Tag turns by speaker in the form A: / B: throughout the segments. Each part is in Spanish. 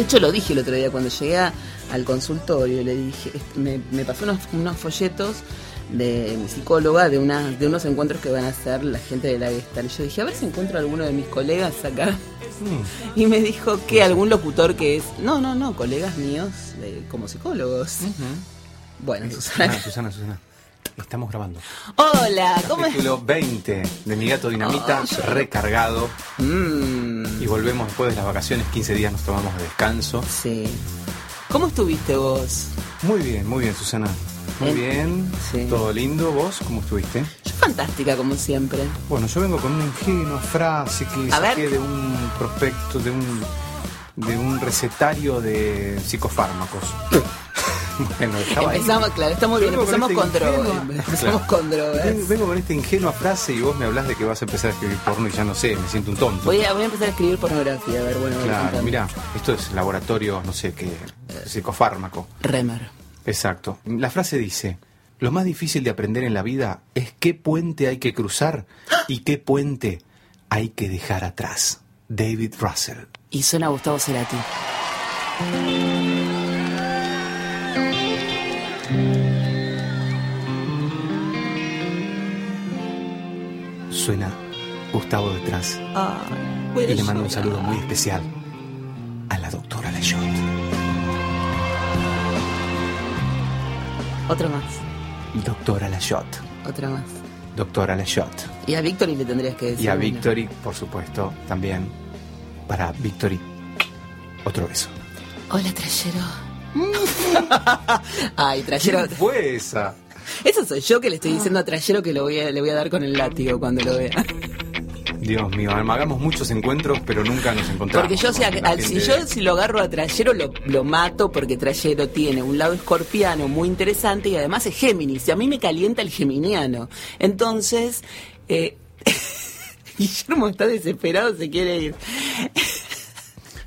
A: De
B: hecho, lo dije el otro día cuando llegué a- al consultorio. Le dije, me, me pasó unos, unos folletos de mi psicóloga de, una, de unos encuentros que van a hacer la gente de la Gestalt. Yo dije, a ver si encuentro a alguno de mis colegas acá. Y me dijo que algún locutor que es. No, no, no, colegas míos de- como psicólogos. Bueno, Susana.
C: Susana, Susana, Susana. Estamos grabando.
B: Hola, ¿cómo es?
C: Capítulo 20 de Mi Gato Dinamita, recargado.
B: Mm,
C: Y volvemos después de las vacaciones, 15 días nos tomamos de descanso.
B: sí. ¿Cómo estuviste vos?
C: Muy bien, muy bien, Susana. Muy
B: Bien. Sí.
C: todo lindo. ¿Vos cómo estuviste?
B: Yo fantástica, como siempre.
C: Bueno, yo vengo con una ingenua frase que
B: A
C: saqué
B: ver.
C: de un prospecto, de un, de un recetario de psicofármacos. Bueno, estaba ahí.
B: Empezamos, claro, está muy bien.
C: Con
B: Empezamos
C: esta
B: con droga.
C: ingenua-
B: Empezamos
C: Claro.
B: con drogas.
C: Vengo, vengo con esta ingenua frase y vos me hablas de que vas a empezar a escribir porno y ya no sé, me siento un tonto.
B: Voy a, voy a empezar a escribir pornografía, a ver, bueno.
C: Claro, mira, esto es laboratorio, no sé qué, psicofármaco.
B: Remer.
C: Exacto. La frase dice, lo más difícil de aprender en la vida es qué puente hay que cruzar y qué puente hay que dejar atrás. David Russell.
B: Y suena Gustavo Cerati.
C: Suena Gustavo detrás.
B: Ay, voy a
C: Y le mando un saludo muy especial a la doctora Layot.
B: Otra más,
C: Doctora Layot.
B: otra más.
C: Doctora Layot.
B: Y a Victory le tendrías que decir.
C: Y a
B: una.
C: Victory, por supuesto, también. Para Victory, otro beso.
B: Hola, Trayero. Ay, Trayero.
C: ¿Quién fue esa?
B: Eso soy yo que le estoy diciendo a Trayero que lo voy a, le voy a dar con el látigo cuando lo vea.
C: Dios mío, hagamos muchos encuentros, pero nunca nos encontramos.
B: Porque yo, si, al- yo lo agarro a Trayero lo, lo mato porque Trayero tiene un lado escorpiano muy interesante y además es Géminis. Y a mí me calienta el geminiano. Entonces, eh, Guillermo está desesperado, se quiere ir.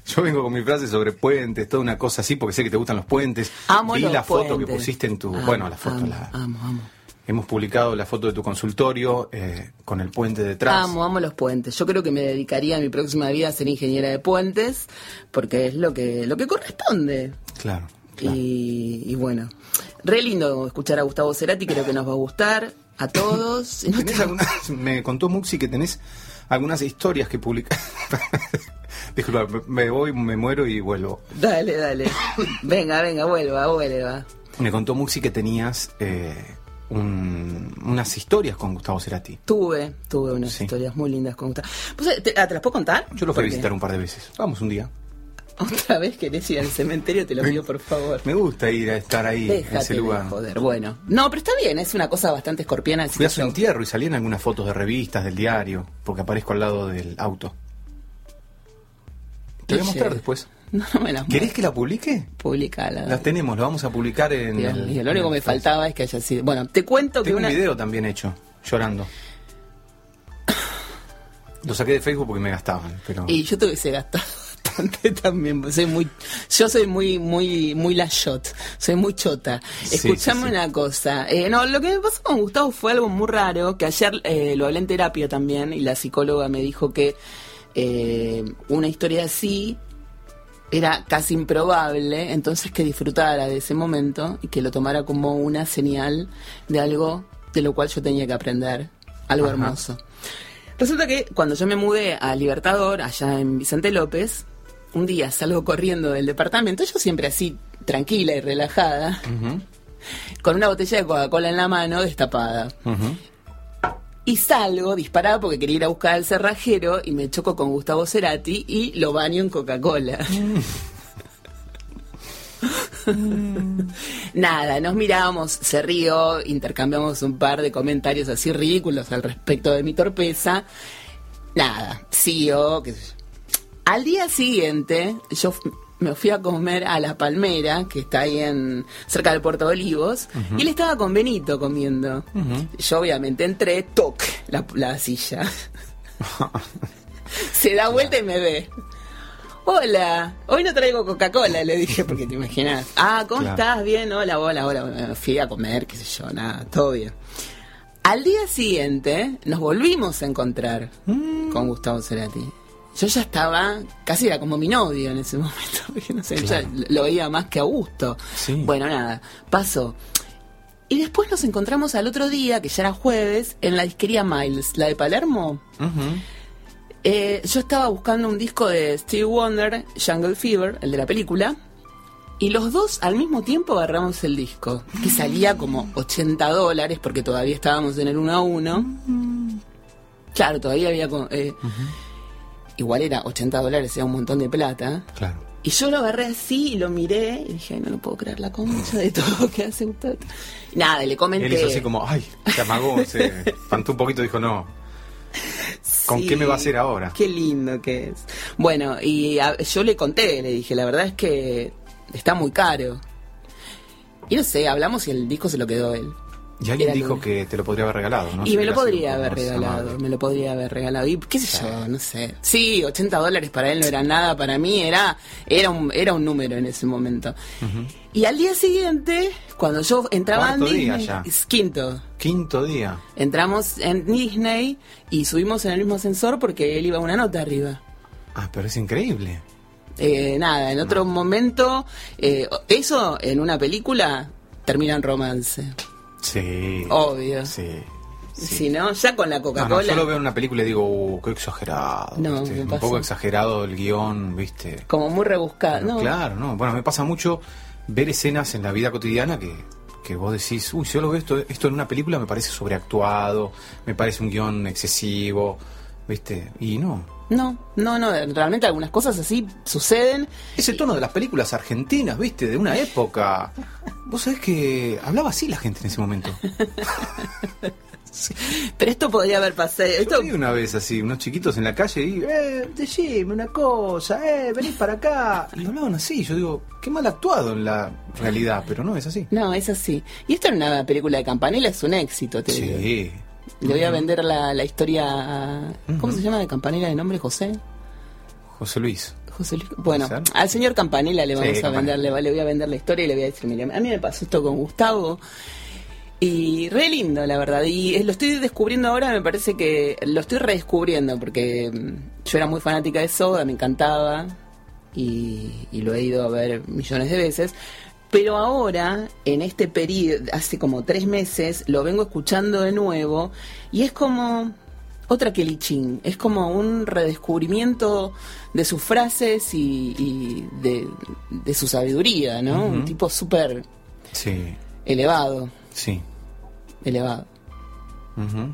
C: Yo vengo con mi frase sobre puentes, toda una cosa así, porque sé que te gustan los puentes.
B: Amo
C: Vi
B: los
C: la foto que pusiste en tu...
B: Amo,
C: bueno, la foto,
B: amo,
C: la...
B: Amo, amo.
C: Hemos publicado la foto de tu consultorio eh, con el puente detrás.
B: Amo, amo los puentes. Yo creo que me dedicaría en mi próxima vida a ser ingeniera de puentes, porque es lo que, lo que corresponde.
C: Claro. claro.
B: Y, y bueno, re lindo escuchar a Gustavo Cerati, creo que nos va a gustar a todos.
C: ¿Tenés algunas- me contó Muxi que tenés algunas historias que publicar. Disculpa, me- voy, me muero y vuelvo.
B: Dale, dale. Venga, venga, vuelva, vuelva.
C: Me contó Muxi que tenías eh, un- unas historias con Gustavo Cerati.
B: Tuve, tuve unas
C: Sí.
B: historias muy lindas con Gustavo. Pues, ¿te, ah, ¿te las puedo contar?
C: Yo lo fui a visitar un par de veces. Vamos un día.
B: Otra vez querés ir al cementerio, te lo pido por favor.
C: Me gusta ir a estar ahí, en
B: Déjate
C: ese
B: de
C: lugar.
B: joder. Bueno, no, pero está bien, es una cosa bastante escorpiana.
C: Fui a su entierro y salí en algunas fotos de revistas, del diario, porque aparezco al lado del auto. Te voy a mostrar después.
B: No, no me las
C: ¿Querés que la publique?
B: Publicala.
C: Las tenemos, lo vamos a publicar en.
B: Dios lo único que me faltaba es que haya sido. Bueno, te cuento que
C: Tengo
B: una.
C: un video también hecho, llorando. Lo saqué de Facebook porque me gastaban, pero.
B: Y yo tuve que gastado bastante también. Soy muy, yo soy muy, muy, muy la shot. Soy muy chota.
C: Sí,
B: Escuchame
C: sí, sí.
B: una cosa. Eh, no, lo que me pasó con Gustavo fue algo muy raro, que ayer eh, lo hablé en terapia también, y la psicóloga me dijo que eh, una historia así era casi improbable, entonces que disfrutara de ese momento y que lo tomara como una señal de algo de lo cual yo tenía que aprender, algo
C: Ajá.
B: hermoso. Resulta que cuando yo me mudé a Libertador, allá en Vicente López, un día salgo corriendo del departamento, yo siempre así, tranquila y relajada, con una botella de Coca-Cola en la mano destapada. Y salgo disparada porque quería ir a buscar al cerrajero y me choco con Gustavo Cerati y lo baño en Coca-Cola. Nada, nos miramos, se rió, intercambiamos un par de comentarios así ridículos al respecto de mi torpeza. Nada, siguió, qué sé yo. Al día siguiente, yo me fui a comer a La Palmera, que está ahí en cerca del Puerto de Olivos, y él estaba con Benito comiendo. Yo obviamente entré, toc, la, la silla. Se da vuelta y me ve. Hola, hoy no traigo Coca-Cola, le dije, porque te imaginas. Ah, ¿cómo
C: Claro.
B: estás? Bien, hola, hola, hola. Me fui a comer, qué sé yo, nada, todo bien. Al día siguiente nos volvimos a encontrar con Gustavo Cerati. Yo ya estaba, casi era como mi novio en ese momento, porque no sé,
C: Claro.
B: ya lo veía más que a gusto.
C: Sí.
B: Bueno, nada, pasó. Y después nos encontramos al otro día, que ya era jueves, en la disquería Miles, la de Palermo. Eh, yo estaba buscando un disco de Steve Wonder, Jungle Fever, el de la película, y los dos al mismo tiempo agarramos el disco, que salía como 80 dólares porque todavía estábamos en el 1 a 1. Claro, todavía había... eh, Igual era 80 dólares, era un montón de plata.
C: Claro.
B: Y yo lo agarré así y lo miré y dije, "Ay, no lo puedo creer la concha de todo que hace. Y Nada, le comenté...
C: Él hizo así como, ay, se amagó, se espantó un poquito y dijo, no. ¿Con
B: Sí,
C: qué me va a hacer ahora?
B: Qué lindo que es. Bueno, y a- yo le conté, le dije, la verdad es que está muy caro. Y no sé, hablamos y el disco se lo quedó él.
C: Y alguien
B: Era
C: dijo que te lo podría haber regalado, ¿no?
B: y
C: Si
B: me lo podría haber regalado,
C: amable.
B: me lo podría haber regalado. Y qué sé yo, no sé. Sí, 80 dólares para él no era nada, para mí era, era, un, era un número en ese momento. Y al día siguiente, cuando yo entraba en
C: Cuarto día
B: Disney,
C: ya.
B: es quinto,
C: Quinto día.
B: entramos en Disney y subimos en el mismo ascensor porque él iba una nota arriba.
C: Ah, pero es increíble.
B: Eh, nada, en otro momento, eh, eso en una película termina en romance.
C: Sí.
B: Obvio.
C: Sí.
B: Si no, ya con la Coca-Cola.
C: no, yo lo veo en una película y digo, uh, qué exagerado.
B: No,
C: Un poco exagerado el guion, ¿viste?
B: Como muy rebuscada.
C: Pero
B: no,
C: Claro, no. Bueno, me pasa mucho ver escenas en la vida cotidiana que, que vos decís, uy, si yo lo veo esto, esto en una película me parece sobreactuado, me parece un guion excesivo, ¿viste? Y no.
B: No, no, no, realmente algunas cosas así suceden.
C: Ese tono de las películas argentinas, ¿viste? De una época. Vos sabés que hablaba así la gente en ese momento.
B: Pero esto podría haber pasado. Esto,
C: Yo vi una vez así, unos chiquitos en la calle y, eh, decime una cosa, eh, venís para acá. Y hablaban así, yo digo, qué mal actuado en la realidad, pero no es así.
B: No, es así. Y esto en una película de Campanella es un éxito. Te digo.
C: Sí.
B: Le voy a vender la, la historia. ¿Cómo se llama de Campanella de nombre? José.
C: José Luis.
B: José Luis. Bueno, al señor Campanella le
C: Sí,
B: vamos a vender, le, le voy a vender la historia y le voy a decir, mire, a mí me pasó esto con Gustavo. Y re lindo, la verdad. Y eh, lo estoy descubriendo ahora, me parece que lo estoy redescubriendo, porque mm, yo era muy fanática de Soda, me encantaba, y, y lo he ido a ver millones de veces. Pero ahora, en este periodo, hace como tres meses, lo vengo escuchando de nuevo, y es como otra Kelly Chin, es como un redescubrimiento de sus frases y, y de, de su sabiduría, ¿no? Un tipo súper
C: Sí,
B: elevado,
C: sí.
B: elevado.
C: Ujú.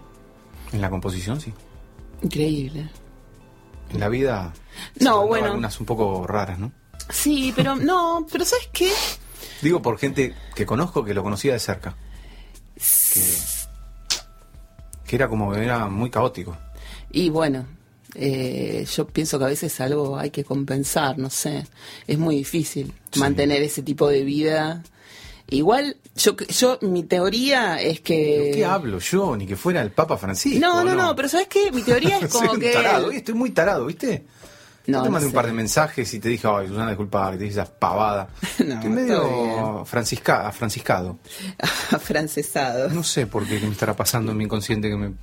C: En la composición, sí.
B: Increíble.
C: En la vida.
B: No, bueno.
C: Algunas un poco raras, ¿no?
B: Sí, pero no, pero ¿sabes qué?
C: Digo por gente que conozco que lo conocía de cerca. Que, que era como, era muy caótico.
B: Y bueno, eh, yo pienso que a veces algo hay que compensar, no sé. Es muy difícil
C: Sí.
B: mantener ese tipo de vida. Igual, yo, yo mi teoría es que...
C: ¿Pero ¿Qué hablo yo? Ni que fuera el Papa Francisco.
B: No, no, no, pero ¿sabes qué? Mi teoría es
C: Soy
B: como que...
C: tarado, estoy muy tarado, ¿viste?
B: No,
C: No, te
B: no
C: mandé un
B: sé.
C: par de mensajes y te dije, ay, Susana, disculpa, que te dije esas pavadas.
B: No,
C: Estoy medio francisca, franciscado.
B: Afrancesado.
C: No sé por qué, qué me estará pasando en mi inconsciente que me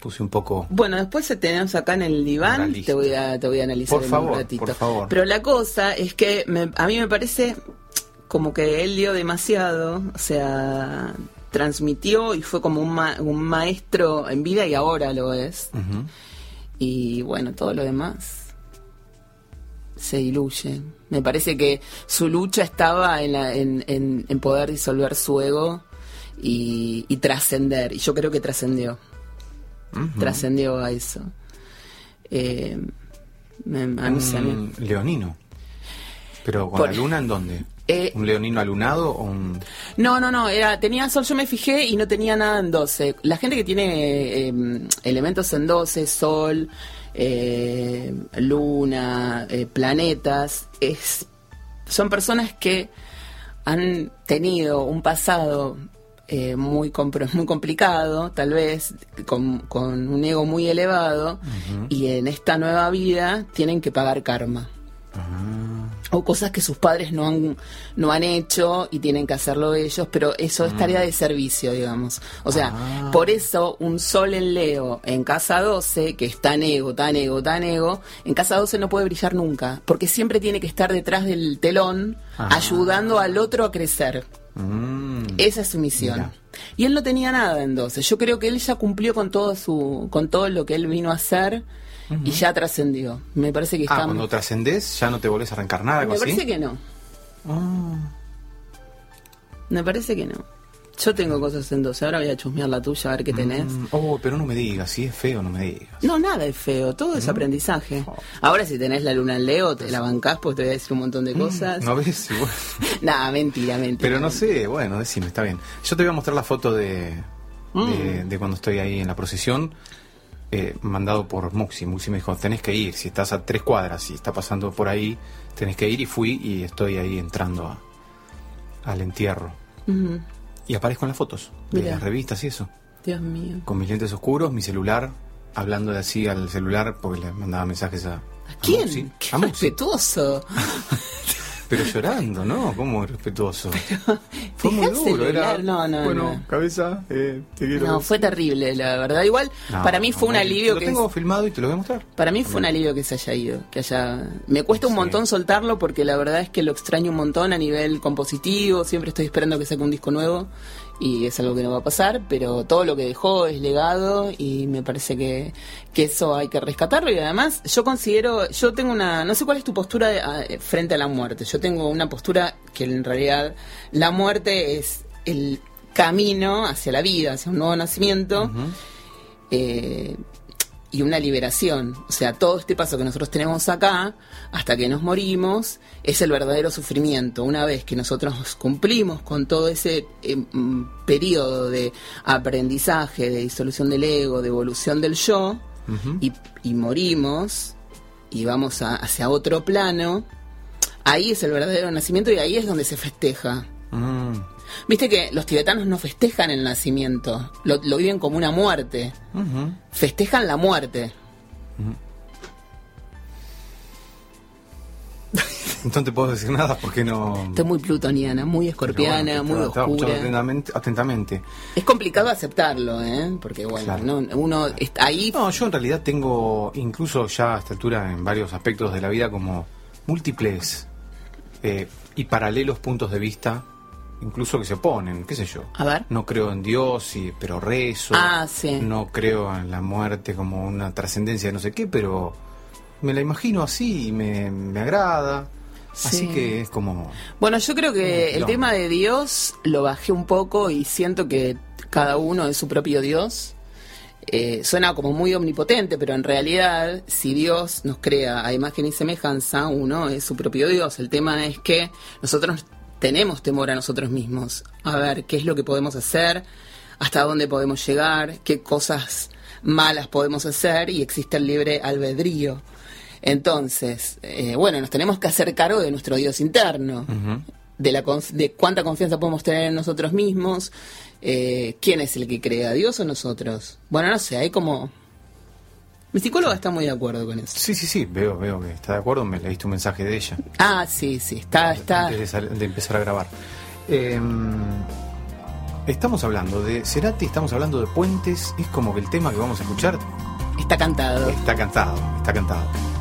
C: puse un poco...
B: Bueno, después te tenemos acá en el diván, te voy a te voy a analizar
C: Por
B: en
C: favor,
B: un ratito.
C: por favor.
B: Pero la cosa es que me- a mí me parece como que él dio demasiado, o sea, transmitió y fue como un, ma- un maestro en vida y ahora lo es.
C: Ujú.
B: Y bueno, todo lo demás se diluye. Me parece que su lucha estaba en, la- en, en- en poder disolver su ego y, y trascender. Y yo creo que trascendió trascendió a eso. Eh, me- a mí se me-
C: Un leonino. ¿Pero con
B: Por-
C: la luna en dónde?
B: Eh,
C: ¿Un leonino alunado o un...?
B: No, no, no, era, tenía sol, yo me fijé y no tenía nada en 12. La gente que tiene eh, elementos en 12, sol, eh, luna, eh, planetas, es, son personas que han tenido un pasado eh, muy, muy complicado, tal vez, con, con un ego muy elevado, y en esta nueva vida tienen que pagar karma.
C: Ah,
B: o cosas que sus padres no han, no han hecho y tienen que hacerlo ellos, pero eso es tarea de servicio, digamos. O sea,
C: Ah.
B: por eso un sol en Leo en casa 12, que es tan ego, tan ego, tan ego, en casa 12 no puede brillar nunca, porque siempre tiene que estar detrás del telón,
C: Ah.
B: ayudando al otro a crecer.
C: mm.
B: Esa es su misión.
C: Mira.
B: Y él no tenía nada en 12. Yo creo que él ya cumplió con todo su, con todo lo que él vino a hacer y ya trascendió. Me parece que
C: Ah,
B: está.
C: cuando trascendés ya no te volvés a reencarnar, algo
B: me
C: así.
B: parece que no.
C: Ah.
B: Me parece que no. Yo tengo cosas en 12. Ahora voy a chusmear la tuya a ver qué tenés.
C: Mm, Oh, pero no me digas, si es feo, no me digas.
B: No, nada es feo, todo es aprendizaje. Ahora si tenés la luna en Leo, te la bancás, pues te voy a decir un montón de cosas.
C: Mm, No ves, Igual.
B: Nada, mentira, mentira.
C: Pero no sé, bueno, decime, está bien. Yo te voy a mostrar la foto de, de,
B: Mm.
C: de cuando estoy ahí en la procesión, eh, mandado por Muxi. Muxi me dijo, tenés que ir, si estás a tres cuadras y está pasando por ahí, tenés que ir y fui y estoy ahí entrando a, al entierro. Y aparezco en las fotos de las revistas y eso,
B: Dios mío.
C: con mis lentes oscuros, mi celular, hablando de así al celular porque le mandaba mensajes a...
B: ¿A quién?
C: Muxi.
B: Qué
C: A
B: respetuoso.
C: Pero llorando, ¿no? ¿Cómo respetuoso? Fue muy duro, era...
B: No, no,
C: bueno,
B: no.
C: cabeza, eh, te quiero...
B: No, fue terrible, la verdad. Igual, para mí fue un alivio
C: Lo
B: que...
C: tengo filmado y te lo voy a mostrar.
B: Para mí fue un alivio que se haya ido, que haya... Me cuesta un montón soltarlo porque la verdad es que lo extraño un montón a nivel compositivo, siempre estoy esperando que saque un disco nuevo y es algo que no va a pasar, pero todo lo que dejó es legado y me parece que, que eso hay que rescatarlo. Y además yo considero, yo tengo una, no sé cuál es tu postura de- a- frente a la muerte, yo tengo una postura que en realidad la muerte es el camino hacia la vida, hacia un nuevo nacimiento. eh, y una liberación. O sea, todo este paso que nosotros tenemos acá, hasta que nos morimos, es el verdadero sufrimiento. Una vez que nosotros cumplimos con todo ese eh, mm, periodo de aprendizaje, de disolución del ego, de evolución del yo, y, y morimos, y vamos a- hacia otro plano, ahí es el verdadero nacimiento y ahí es donde se festeja.
C: Mm,
B: Viste que los tibetanos no festejan el nacimiento, lo, lo viven como una muerte. Festejan la muerte.
C: No te puedo decir nada porque no.
B: Estoy muy plutoniana, muy escorpiana,
C: bueno,
B: muy oscura.
C: atentamente, atentamente.
B: Es complicado aceptarlo, ¿eh? Porque, bueno,
C: Claro.
B: no- uno está ahí.
C: No, yo en realidad tengo, incluso ya a esta altura, en varios aspectos de la vida, como múltiples eh, y paralelos puntos de vista, incluso que se oponen, qué sé yo.
B: A ver.
C: No creo en Dios, y, pero rezo.
B: Ah, sí.
C: No creo en la muerte como una trascendencia de no sé qué, pero me la imagino así y me, me agrada. Así
B: Sí.
C: que es como...
B: Bueno, yo creo que el tema de Dios lo bajé un poco y siento que cada uno es su propio Dios. Eh, suena como muy omnipotente, pero en realidad, si Dios nos crea a imagen y semejanza, uno es su propio Dios. El tema es que nosotros tenemos temor a nosotros mismos, a ver qué es lo que podemos hacer, hasta dónde podemos llegar, qué cosas malas podemos hacer y existe el libre albedrío. Entonces, eh, bueno, nos tenemos que hacer cargo de nuestro Dios interno de, la de cuánta confianza podemos tener en nosotros mismos, eh, quién es el que crea, Dios o nosotros. Bueno, no sé, hay como... Mi psicóloga está muy de acuerdo con eso.
C: Sí, sí, sí, veo, veo que está de acuerdo, me leíste un mensaje de ella.
B: Ah, sí, sí, está, está...
C: antes de, empezar a grabar. Eh, estamos hablando de Cerati, estamos hablando de puentes. Es como que el tema que vamos a escuchar
B: Está cantado.
C: está cantado, está cantado.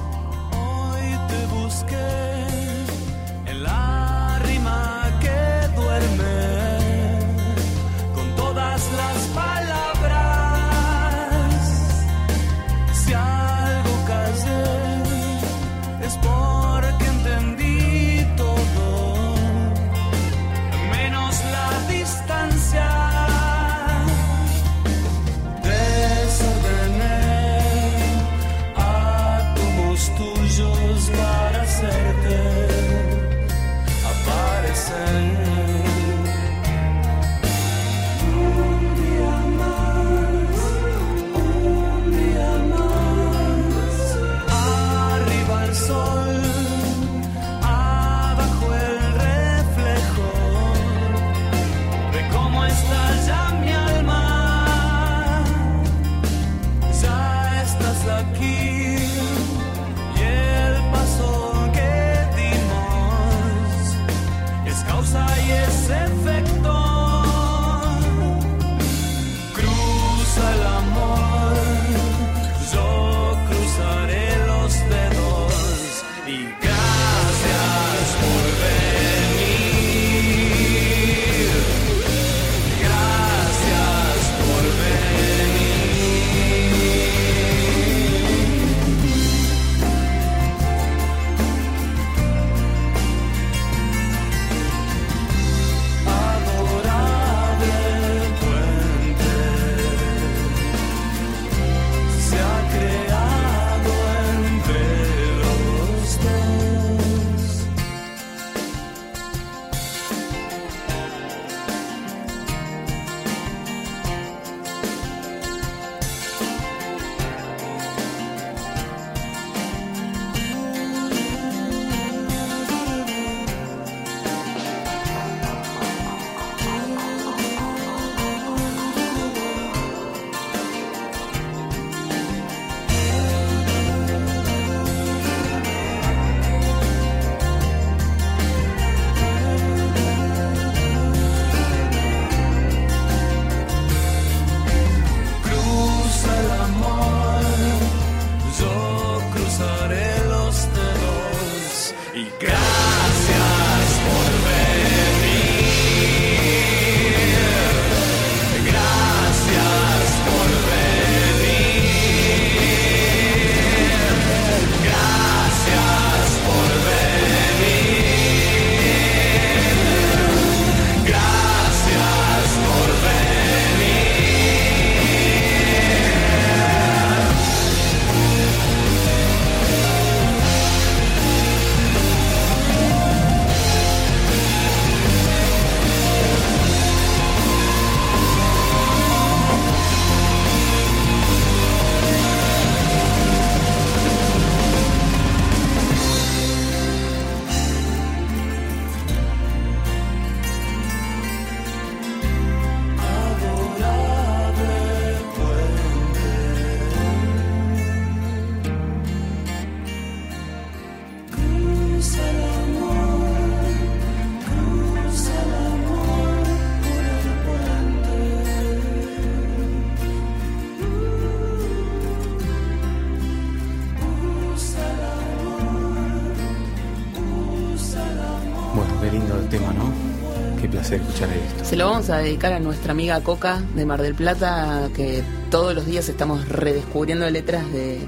B: Vamos a dedicar a nuestra amiga Coca de Mar del Plata, que todos los días estamos redescubriendo letras de,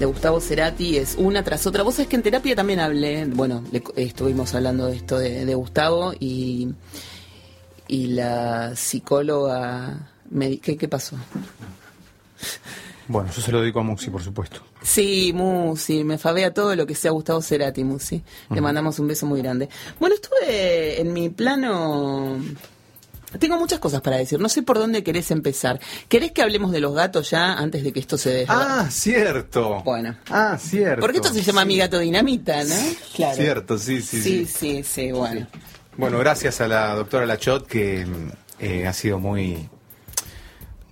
B: de Gustavo Cerati. Es una tras otra. Vos sabés que en terapia también hablé, bueno, le- estuvimos hablando de esto de, de Gustavo y, y la psicóloga... me ¿qué, ¿Qué pasó?
C: Bueno, yo se lo dedico a Muxi, por supuesto.
B: Sí, Musi, me fabea todo lo que sea Gustavo Cerati, Musi. Le mandamos un beso muy grande. Bueno, estuve en mi plano. Tengo muchas cosas para decir. No sé por dónde querés empezar. ¿Querés que hablemos de los gatos ya antes de que esto se desvade?
C: Ah, cierto.
B: Bueno.
C: Ah, cierto.
B: Porque esto se llama Mi Gato Dinamita, ¿no? Claro.
C: Cierto, sí, sí,
B: Sí,
C: sí.
B: sí, sí, bueno.
C: Bueno, gracias a la doctora Lachot que eh, ha sido muy,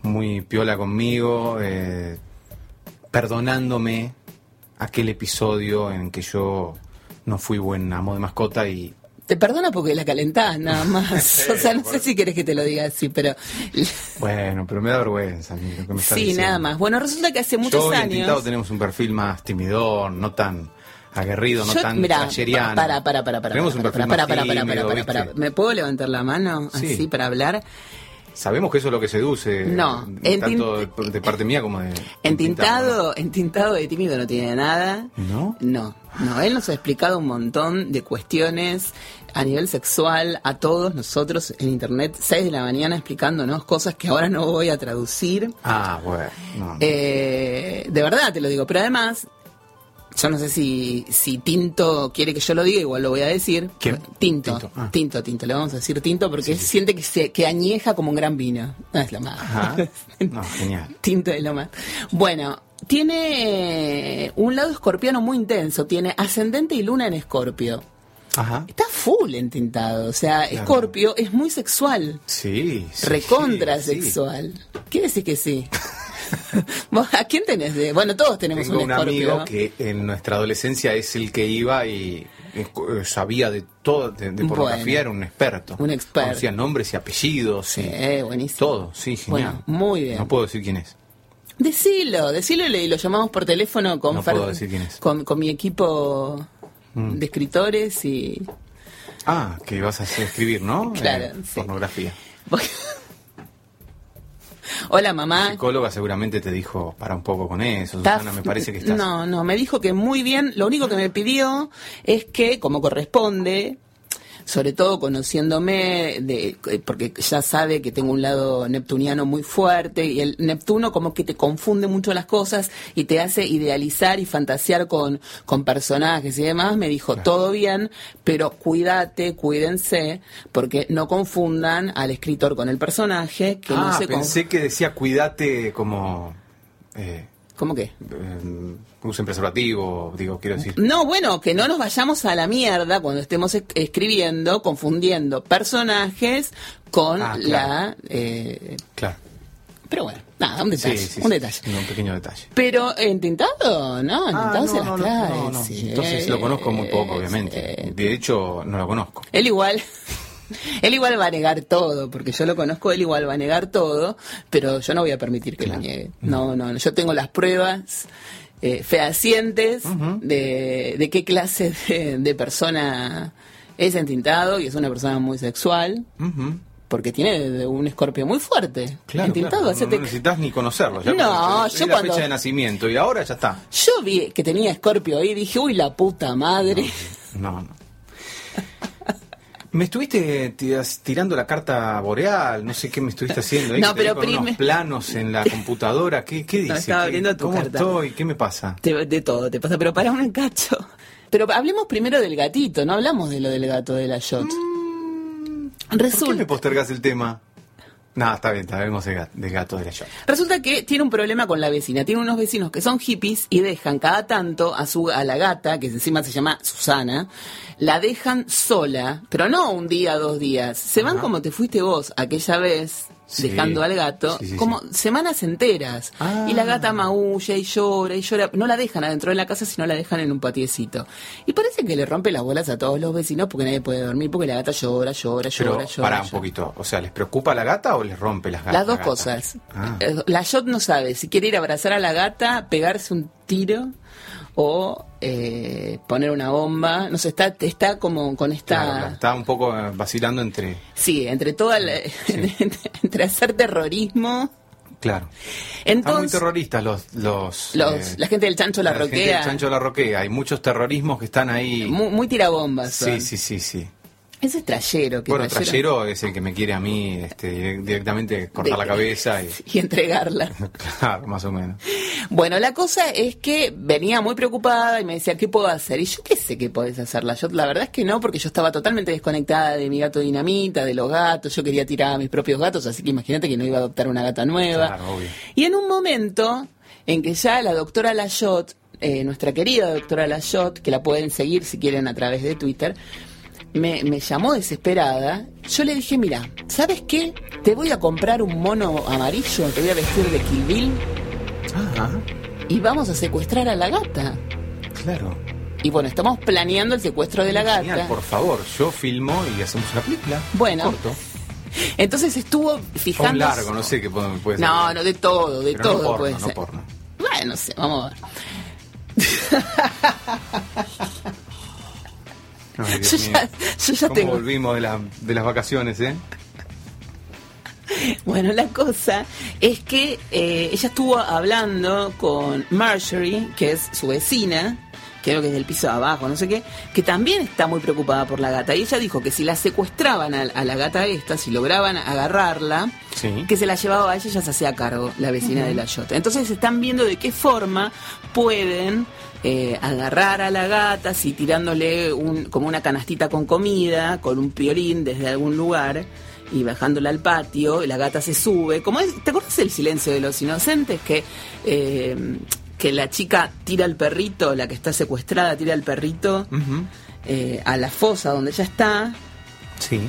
C: muy piola conmigo, eh, perdonándome aquel episodio en que yo no fui buen amo de mascota y
B: Te perdona porque la calentás, nada más. o sea, no sé si querés que te lo diga así, pero.
C: bueno, pero me da vergüenza. lo que me
B: Sí,
C: diciendo.
B: nada más. Bueno, resulta que hace muchos
C: yo y
B: años.
C: Tintado tenemos un perfil más timidón, no tan aguerrido, no
B: Yo-
C: tan
B: mirá,
C: trasheriano.
B: para, para, para, para,
C: Tenemos un
B: para,
C: perfil
B: para, para, para,
C: tímido,
B: para, para. ¿Me puedo levantar la mano
C: Sí.
B: así para hablar?
C: Sabemos que eso es lo que seduce,
B: No,
C: tanto de, parte mía como de...
B: En
C: de Tintado,
B: tintado, en tintado de tímido no tiene nada.
C: ¿No?
B: No, no, él nos ha explicado un montón de cuestiones a nivel sexual a todos nosotros en internet, 6 de la mañana explicándonos cosas que ahora no voy a traducir.
C: Ah, bueno. no.
B: Eh, de verdad te lo digo, pero además, yo no sé si, si Tinto quiere que yo lo diga, igual lo voy a decir.
C: ¿Quién?
B: Tinto,
C: Tinto, ah.
B: Tinto, Tinto, le vamos a decir Tinto porque siente que, se, que añeja como un gran vino. No es lo más.
C: Ajá. No, genial.
B: Tinto de lo más. Bueno, tiene un lado escorpiano muy intenso, tiene ascendente y luna en escorpio.
C: Ajá.
B: Está full entintado, o sea,
C: Claro.
B: escorpio es muy sexual.
C: Sí. sí,
B: Recontra
C: sí, sí.
B: sexual. ¿Quiere decir que sí? ¿Vos ¿A quién tenés de.? Bueno, todos tenemos
C: Tengo
B: un
C: un amigo que en nuestra adolescencia es el que iba y eh, sabía de todo, de, de pornografía,
B: Bueno.
C: era un experto.
B: Un experto.
C: Conocía nombres y apellidos.
B: Sí, buenísimo.
C: todo, sí, genial.
B: Bueno, muy bien.
C: No puedo decir quién es.
B: Decilo, decilo y lo llamamos por teléfono con,
C: No puedo decir quién es.
B: con, con mi equipo
C: Mm.
B: de escritores y.
C: Ah, que vas a hacer escribir, ¿no?
B: Claro,
C: Eh,
B: sí.
C: Pornografía.
B: Hola mamá.
C: Psicóloga seguramente te dijo, para un poco con eso,
B: Está-
C: Susana, me parece que estás...
B: No, no, me dijo que muy bien. Lo único que me pidió es que, como corresponde, sobre todo conociéndome, de, porque ya sabe que tengo un lado neptuniano muy fuerte y el Neptuno como que te confunde mucho las cosas y te hace idealizar y fantasear con, con personajes y demás. Me dijo, todo bien, pero cuídate, cuídense, porque no confundan al escritor con el personaje, que
C: ah,
B: no se
C: pensé que decía cuídate como... Eh,
B: ¿Cómo qué?
C: eh, usen preservativo, digo, quiero decir...
B: No, bueno, que no nos vayamos a la mierda cuando estemos es- escribiendo, confundiendo personajes con
C: Ah, claro.
B: la... eh,
C: Claro.
B: pero bueno, nada, un detalle,
C: Sí, sí,
B: un detalle.
C: sí, un pequeño detalle.
B: Pero entintado, ¿no? Entintado
C: Ah,
B: se
C: no,
B: las
C: no, no,
B: trae,
C: no, no.
B: sí.
C: Entonces lo conozco muy poco, obviamente.
B: Sí.
C: De hecho, no lo conozco.
B: Él igual... Él igual va a negar todo, porque yo lo conozco, él igual va a negar todo, pero yo no voy a permitir que lo niegue. No, no, no, yo tengo las pruebas eh, fehacientes de, de qué clase de, de persona es entintado y es una persona muy sexual,
C: Ujú.
B: porque tiene un escorpio muy fuerte.
C: Claro, no, no necesitas ni conocerlo. Ya
B: No, yo
C: la
B: cuando-
C: fecha de nacimiento y ahora ya está.
B: Yo vi que tenía escorpio ahí y dije, uy, la puta madre.
C: No, no. Me estuviste tiras- tirando la carta boreal, no sé qué me estuviste haciendo. ahí,
B: No, pero prime-
C: planos en la computadora. ¿Qué, qué dice?
B: estaba
C: ¿Qué-
B: abriendo tu
C: ¿Cómo
B: carta.
C: estoy? ¿Qué me pasa?
B: Te- de todo te pasa, pero para un cacho. Pero hablemos primero del gatito, no hablamos de lo del gato de la shot.
C: Mm, ¿Por qué me
B: Resulta,
C: postergas el tema? No, está bien, hablemos de gato, de gato de la shop.
B: resulta que tiene un problema con la vecina. Tiene unos vecinos que son hippies y dejan cada tanto a su a la gata, que encima se llama Susana, la dejan sola, pero no un día, dos días. Se van como te fuiste vos aquella vez,
C: Sí.
B: dejando al gato,
C: Sí, sí,
B: como semanas enteras.
C: Ah.
B: Y la gata maulla y llora y llora. No la dejan adentro de la casa, sino la dejan en un patiecito. Y parece que le rompe las bolas a todos los vecinos porque nadie puede dormir porque la gata llora, llora,
C: Pero
B: llora, llora.
C: para un poquito, o sea, ¿les preocupa la gata o les rompe las gatas?
B: Las dos
C: la
B: cosas.
C: Ah.
B: Eh, La Shot no sabe si quiere ir a abrazar a la gata, pegarse un tiro o eh, poner una bomba. No sé, está, está como con esta...
C: Claro, está un poco eh, vacilando entre...
B: Sí, entre toda la- entre hacer terrorismo.
C: Claro. Están muy
B: Entonces,
C: terroristas los... los,
B: los,
C: eh,
B: la gente del chancho la,
C: gente del
B: roquea.
C: Chancho la roquea. Hay muchos terrorismos que están ahí.
B: Muy, muy tirabombas.
C: Sí,
B: son.
C: sí, sí, sí.
B: Ese es trayero. Que
C: Bueno, Trayero es el que me quiere a mí este, direct- directamente cortar
B: De-
C: la cabeza y...
B: y entregarla.
C: Claro, más o menos.
B: Bueno, la cosa es que venía muy preocupada y me decía, ¿qué puedo hacer? Y yo qué sé qué podés hacerla. Yo la verdad es que no, porque yo estaba totalmente desconectada de mi gato dinamita, de los gatos. Yo quería tirar a mis propios gatos, así que imagínate que no iba a adoptar una gata nueva.
C: Claro, obvio.
B: Y en un momento en que ya la doctora Layot, eh, nuestra querida doctora Layot, que la pueden seguir si quieren a través de Twitter, me, me llamó desesperada. Yo le dije, mira, ¿sabes qué? Te voy a comprar un mono amarillo, te voy a vestir de Kill Bill
C: Ah,
B: y vamos a secuestrar a la gata.
C: claro.
B: Y bueno, estamos planeando el secuestro de la
C: Genial,
B: gata.
C: por favor, yo filmo y hacemos una película.
B: Bueno.
C: Corto.
B: Entonces estuvo fijando.
C: un largo, no sé qué puede, ser.
B: No, no, de todo, de
C: Pero
B: todo
C: no porno,
B: puede
C: no porno.
B: Bueno, no sé, vamos a ver.
C: Ay, Dios
B: Yo
C: mío.
B: ya, yo ya
C: ¿Cómo
B: tengo.
C: volvimos de, la- de las vacaciones, eh?
B: Bueno, la cosa es que eh, ella estuvo hablando con Marjorie, que es su vecina, creo que es del piso de abajo, no sé qué, que también está muy preocupada por la gata. Y ella dijo que si la secuestraban a, a la gata esta, si lograban agarrarla,
C: Sí.
B: que se la llevaba a ella, ella se hacía cargo, la vecina de la Yota. Entonces están viendo de qué forma pueden eh, agarrar a la gata, si tirándole un, como una canastita con comida, con un piolín desde algún lugar y bajándola al patio, y la gata se sube. Como es, ¿Te acuerdas el silencio de los inocentes? Que, eh, que la chica tira al perrito, la que está secuestrada tira al perrito eh, a la fosa donde ella está
C: Sí.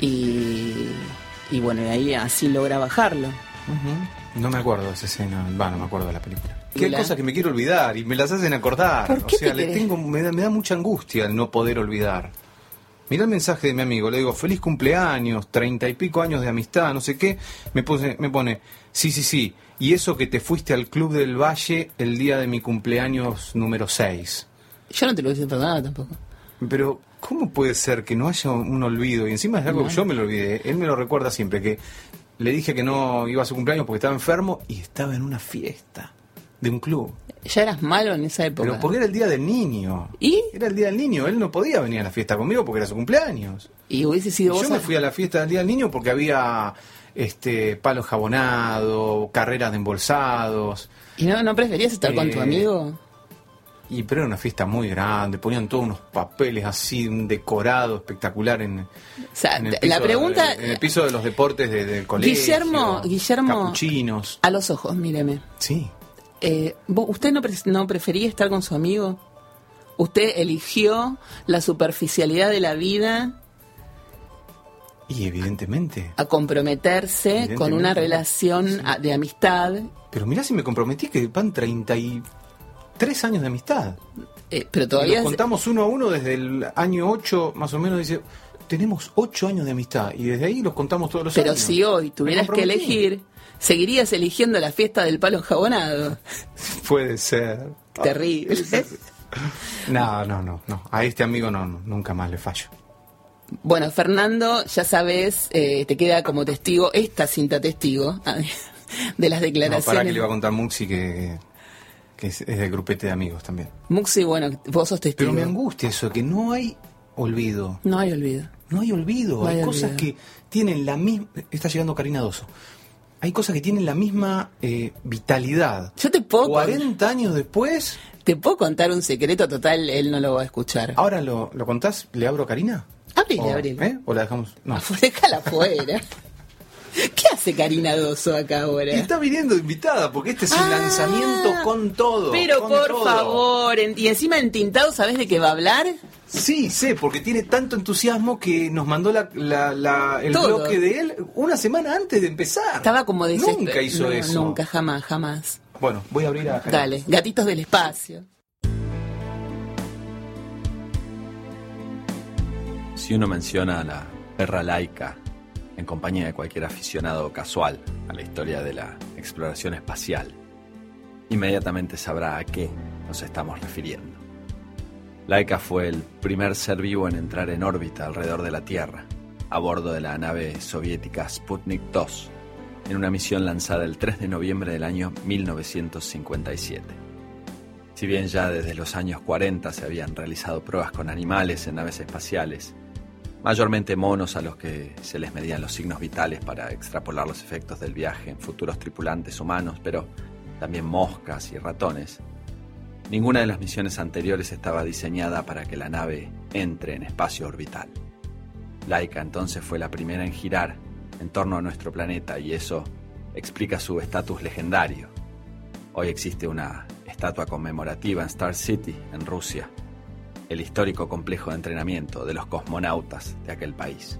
B: y, y bueno, y ahí así logra bajarlo.
C: No me acuerdo de esa escena. Va, no me acuerdo de la película. Qué
B: la-
C: cosas que me quiero olvidar y me las hacen acordar.
B: ¿Por qué
C: o sea,
B: te
C: le tengo, me, da, me da mucha angustia el no poder olvidar. Mirá el mensaje de mi amigo, le digo, feliz cumpleaños, treinta y pico años de amistad, no sé qué. Me, puse, me pone, sí, sí, sí. Y eso que te fuiste al Club del Valle el día de mi cumpleaños número 6.
B: Yo no te lo hubiese perdonado tampoco.
C: Pero, ¿cómo puede ser que no haya un olvido? Y encima es algo que yo me lo olvidé. Él me lo recuerda siempre, que le dije que no iba a su cumpleaños porque estaba enfermo y estaba en una fiesta de un club.
B: Ya eras malo en esa época.
C: Pero porque era el día del niño.
B: ¿Y?
C: Era el día del niño. Él no podía venir a la fiesta conmigo porque era su cumpleaños.
B: Y hubiese sido vos.
C: yo me
B: a-
C: fui a la fiesta del día del niño porque había este palo jabonado, carreras de embolsados.
B: ¿Y no, no preferías estar con tu
C: Eh,
B: amigo?
C: Y pero era una fiesta muy grande, ponían todos unos papeles así, un decorado espectacular en,
B: O sea,
C: en el
B: la
C: piso
B: pregunta.
C: de- en el piso de los deportes de- del colegio.
B: Guillermo, Guillermo.
C: Capuchinos.
B: A los ojos, míreme.
C: Sí.
B: Eh, ¿vos- ¿Usted no, pre- no prefería estar con su amigo? ¿Usted eligió la superficialidad de la vida
C: Y evidentemente.
B: a comprometerse con una relación a- de amistad?
C: Pero mirá si me comprometí que van 33 años de amistad.
B: eh, pero
C: Y
B: todavía.
C: los contamos uno a uno desde el año 8, más o menos, dice, tenemos 8 años de amistad. Y desde ahí los contamos todos los
B: Pero
C: años.
B: si hoy tuvieras que elegir, seguirías eligiendo la fiesta del palo jabonado.
C: Puede ser.
B: Terrible.
C: No, no, no, no. A este amigo no, no, nunca más le fallo.
B: Bueno, Fernando, ya sabes, eh, te queda como testigo esta cinta testigo de las
C: No,
B: declaraciones.
C: para que le va a contar Muxi que, que es, es del grupete de amigos también.
B: Muxi, bueno, vos sos testigo.
C: Pero me angustia eso, que no hay olvido.
B: No hay olvido.
C: No hay olvido.
B: No
C: hay
B: hay
C: cosas que tienen la misma... Está llegando Karina Doso. Hay cosas que tienen la misma eh, vitalidad.
B: Yo te puedo,
C: 40 años después,
B: te puedo contar un secreto total, él no lo va a escuchar.
C: ahora lo, lo contás, ¿le abro a Karina?
B: Abrile,
C: o,
B: abrile.
C: ¿eh? ¿O la dejamos? No.
B: Déjala afuera. ¿Qué hace Karina Doso acá ahora?
C: Y está viniendo invitada, porque este es un
B: Ah,
C: lanzamiento con todo.
B: Pero
C: con
B: por
C: todo.
B: favor, en- y encima en Tintado, ¿sabés de qué va a hablar?
C: Sí, sé, porque tiene tanto entusiasmo que nos mandó la, la- la- el
B: Todo.
C: bloque de él una semana antes de empezar.
B: Estaba como desesperado.
C: Nunca hizo eso.
B: Nunca, jamás, jamás.
C: Bueno, voy a abrir a Karina.
B: Dale, gatitos del espacio.
D: Si uno menciona a la perra laica en compañía de cualquier aficionado casual a la historia de la exploración espacial, inmediatamente sabrá a qué nos estamos refiriendo. Laika fue el primer ser vivo en entrar en órbita alrededor de la Tierra, a bordo de la nave soviética Sputnik 2, en una misión lanzada el 3 de noviembre del año 1957. Si bien ya desde los años 40 se habían realizado pruebas con animales en naves espaciales, mayormente monos a los que se les medían los signos vitales para extrapolar los efectos del viaje en futuros tripulantes humanos, pero también moscas y ratones, ninguna de las misiones anteriores estaba diseñada para que la nave entre en espacio orbital. Laika entonces fue la primera en girar en torno a nuestro planeta y eso explica su estatus legendario. Hoy existe una estatua conmemorativa en Star City, en Rusia, el histórico complejo de entrenamiento de los cosmonautas de aquel país.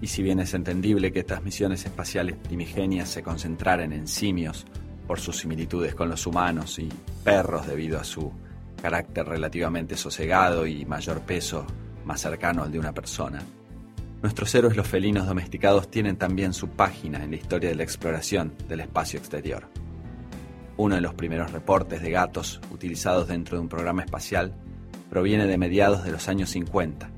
D: Y si bien es entendible que estas misiones espaciales primigenias se concentraran en simios por sus similitudes con los humanos y perros debido a su carácter relativamente sosegado y mayor peso más cercano al de una persona, Nuestros héroes los felinos domesticados tienen también su página en la historia de la exploración del espacio exterior. Uno de los primeros reportes de gatos utilizados dentro de un programa espacial proviene de mediados de los años 50,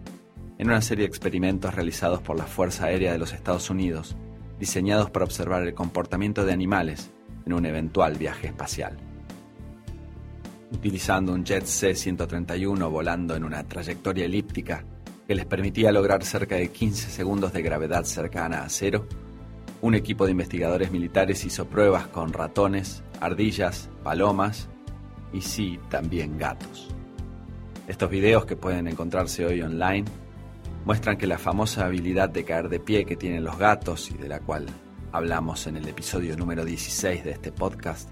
D: en una serie de experimentos realizados por la Fuerza Aérea de los Estados Unidos, diseñados para observar el comportamiento de animales en un eventual viaje espacial. Utilizando un jet C-131 volando en una trayectoria elíptica, que les permitía lograr cerca de 15 segundos de gravedad cercana a cero, un equipo de investigadores militares hizo pruebas con ratones, ardillas, palomas y sí, también gatos. Estos videos que pueden encontrarse hoy online muestran que la famosa habilidad de caer de pie que tienen los gatos y de la cual hablamos en el episodio número 16 de este podcast,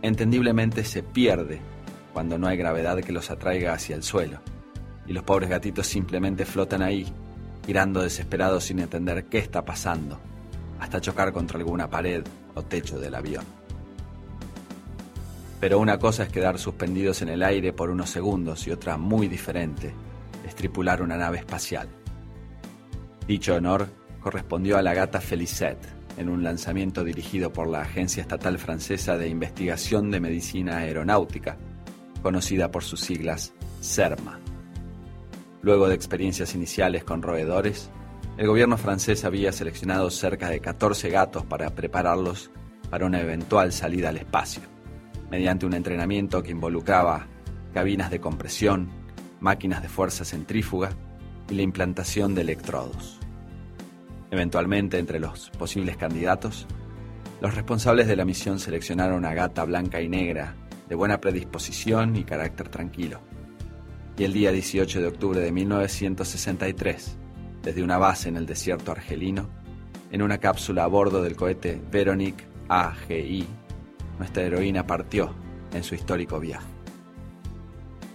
D: entendiblemente se pierde cuando no hay gravedad que los atraiga hacia el suelo y los pobres gatitos simplemente flotan ahí, girando desesperados sin entender qué está pasando, hasta chocar contra alguna pared o techo del avión. Pero una cosa es quedar suspendidos en el aire por unos segundos y otra muy diferente es tripular una nave espacial. Dicho honor correspondió a la gata Felicette en un lanzamiento dirigido por la Agencia Estatal Francesa de Investigación de Medicina Aeronáutica, conocida por sus siglas CERMA. Luego de experiencias iniciales con roedores, el gobierno francés había seleccionado cerca de 14 gatos para prepararlos para una eventual salida al espacio, mediante un entrenamiento que involucraba cabinas de compresión, máquinas de fuerza centrífuga y la implantación de electrodos. Eventualmente, entre los posibles candidatos, los responsables de la misión seleccionaron a gata blanca y negra, de buena predisposición y carácter tranquilo y el día 18 de octubre de 1963, desde una base en el desierto argelino, en una cápsula a bordo del cohete Veronique AGI, nuestra heroína partió en su histórico viaje.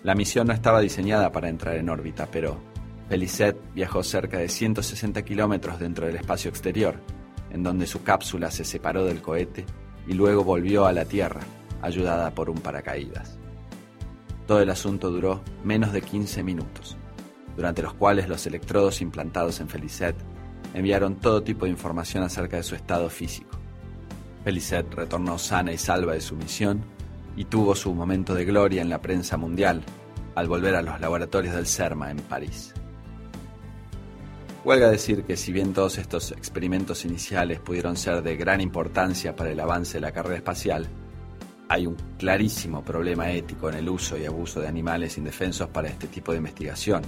D: La misión no estaba diseñada para entrar en órbita, pero Felicette viajó cerca de 160 kilómetros dentro del espacio exterior, en donde su cápsula se separó del cohete y luego volvió a la Tierra, ayudada por un paracaídas. Todo el asunto duró menos de 15 minutos, durante los cuales los electrodos implantados en Felicette enviaron todo tipo de información acerca de su estado físico. Felicette retornó sana y salva de su misión y tuvo su momento de gloria en la prensa mundial al volver a los laboratorios del CERMA en París. Huelga decir que si bien todos estos experimentos iniciales pudieron ser de gran importancia para el avance de la carrera espacial, hay un clarísimo problema ético en el uso y abuso de animales indefensos para este tipo de investigación,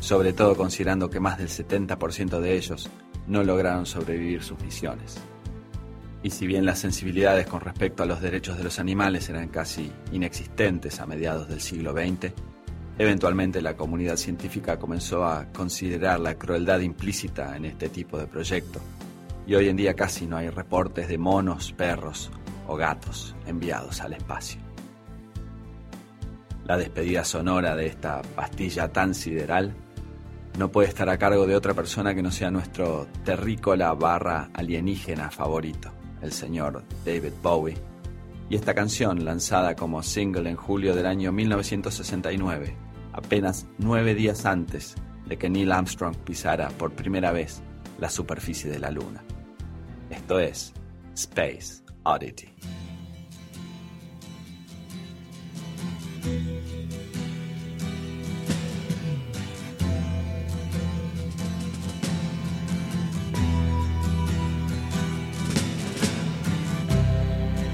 D: sobre todo considerando que más del 70% de ellos no lograron sobrevivir sus misiones. Y si bien las sensibilidades con respecto a los derechos de los animales eran casi inexistentes a mediados del siglo XX, eventualmente la comunidad científica comenzó a considerar la crueldad implícita en este tipo de proyecto, y hoy en día casi no hay reportes de monos, perros o gatos enviados al espacio. La despedida sonora de esta pastilla tan sideral no puede estar a cargo de otra persona que no sea nuestro terrícola barra alienígena favorito, el señor David Bowie. Y esta canción, lanzada como single en julio del año 1969, apenas nueve días antes de que Neil Armstrong pisara por primera vez la superficie de la Luna. Esto es Space. oddity.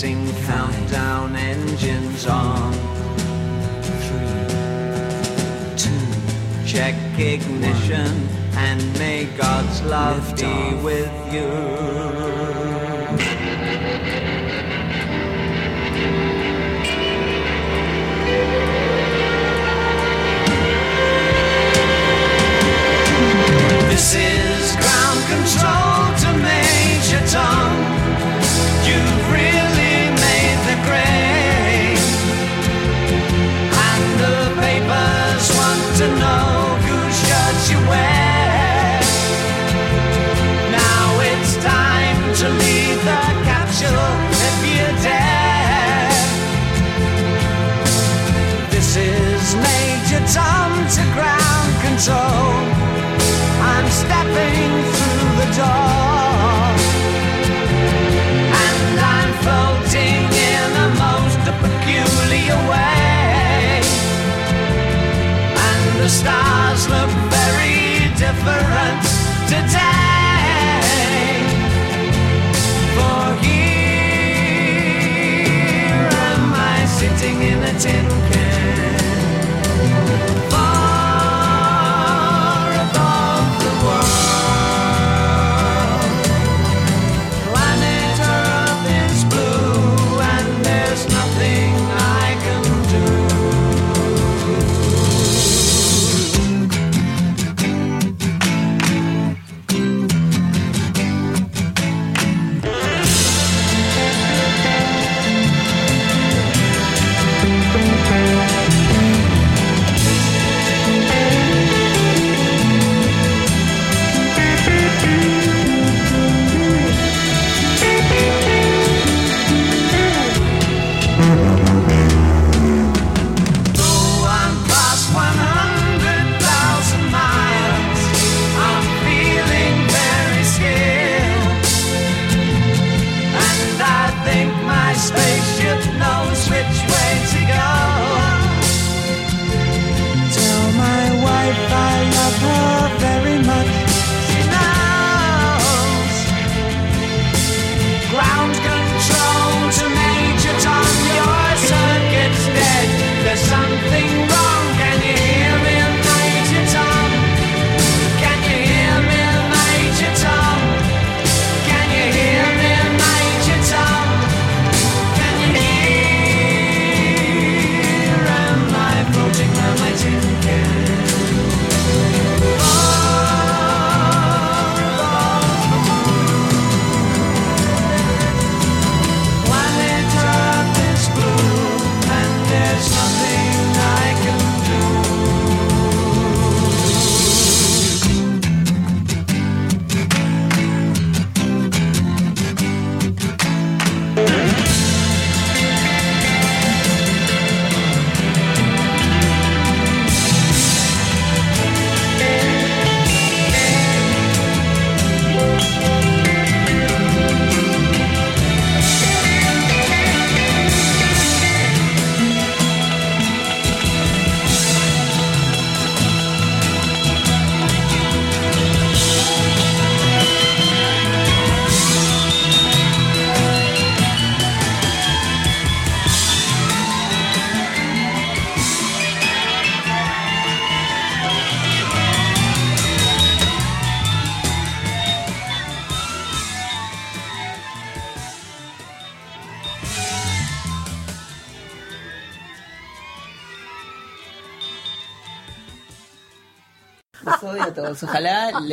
A: Five, countdown engines on. Three, two. Check ignition one. and may God's love Lift be off. with you. This is ground control to leave the capsule if you dare. This is Major Tom to ground control. I'm stepping through the door. And I'm floating in a most peculiar way. And the stars look very different today. In a tin can.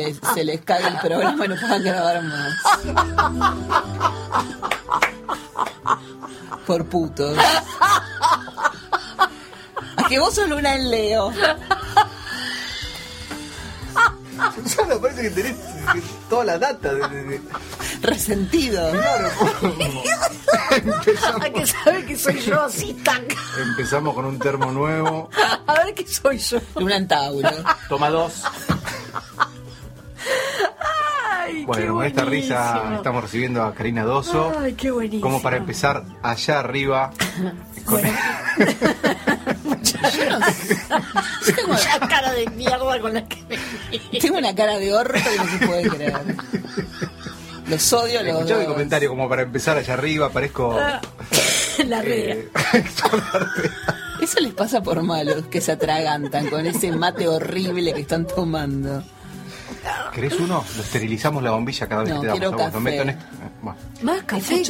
B: Les- se les caiga el programa y no puedan grabar más. Por putos. A que vos sos Luna en Leo.
C: Susana, parece que tenés toda la data. de- de- de-
B: Resentido.
C: claro, empezamos,
E: Hay que saber que soy yo así tan.
C: empezamos con un termo nuevo.
E: A ver qué soy yo.
B: Luna en Tauro.
C: Toma dos. Bueno, con esta risa estamos recibiendo a Karina Doso.
E: Ay, qué buenísimo.
C: Como para empezar allá arriba. con-
B: Yo tengo,
E: La cara de mierda con la que me.
B: tengo una cara de orto que no se puede creer. Los odio los
C: Escuchá mi comentario como para empezar allá arriba, parezco.
E: La rea.
C: eh,
B: Eso les pasa por malos, que se atragantan con ese mate horrible que están tomando.
C: ¿Querés uno? Lo esterilizamos la bombilla cada vez
B: No,
C: que te damos. Lo
B: café.
C: meto en este- eh, bueno.
E: Más café.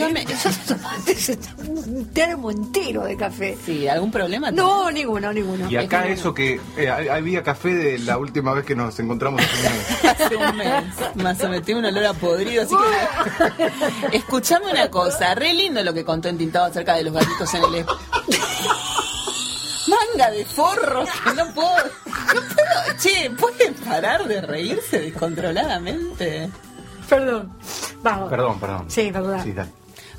E: Un termo entero de café.
B: Sí, ¿algún problema?
E: No, ninguno, ninguno.
C: Y acá eso que eh, había café de la última vez que nos encontramos hace un mes.
B: Hace un mes. Más o menos, tiene un olor a podrido, así que... Escuchame una cosa, re lindo lo que contó en Tintado acerca de los gatitos en el... Manga de forros, que no puedo... No puedo... Che, ¿pueden parar de reírse descontroladamente?
E: Perdón. Vamos.
C: Perdón, perdón.
E: Sí, perdón.
C: Sí, dale.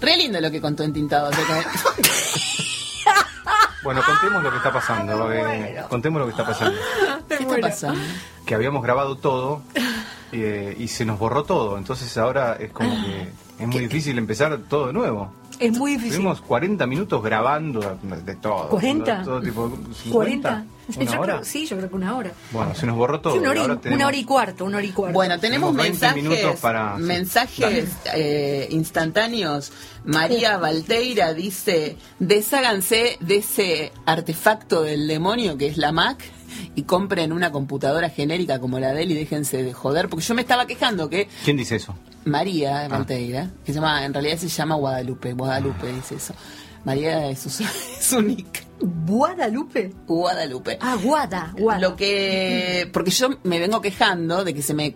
B: Re lindo lo que contó en Tintado.
C: Bueno, contemos lo que está pasando. eh, contemos lo que está pasando.
B: ¿Qué está pasando?
C: Que habíamos grabado todo eh, y se nos borró todo. Entonces ahora es como que es muy difícil empezar todo de nuevo.
E: Es muy difícil.
C: Estuvimos 40 minutos grabando de todo.
E: ¿40?
C: de todo tipo, 50,
E: 40.
C: ¿Una
E: Yo
C: hora?
E: creo- sí, yo creo que una hora.
C: Bueno, se nos borró todo.
E: Sí, una, hora y,
C: Ahora
E: una
C: tenemos-
E: hora y cuarto, una hora y cuarto.
B: Bueno, tenemos
C: Tenemos 20
B: mensajes,
C: minutos para-
B: mensajes eh, instantáneos. María Valteira dice, desháganse de ese artefacto del demonio que es la Mac y compren una computadora genérica como la de él y déjense de joder, porque yo me estaba quejando que
C: ¿Quién dice eso?
B: María
C: Ah.
B: Valteira, que se llama, en realidad se llama Guadalupe, Guadalupe dice eso. María es su, es su nick,
E: ¿Guadalupe?
B: Guadalupe.
E: Ah, Guada, Guada.
B: Lo que. Porque yo me vengo quejando de que se me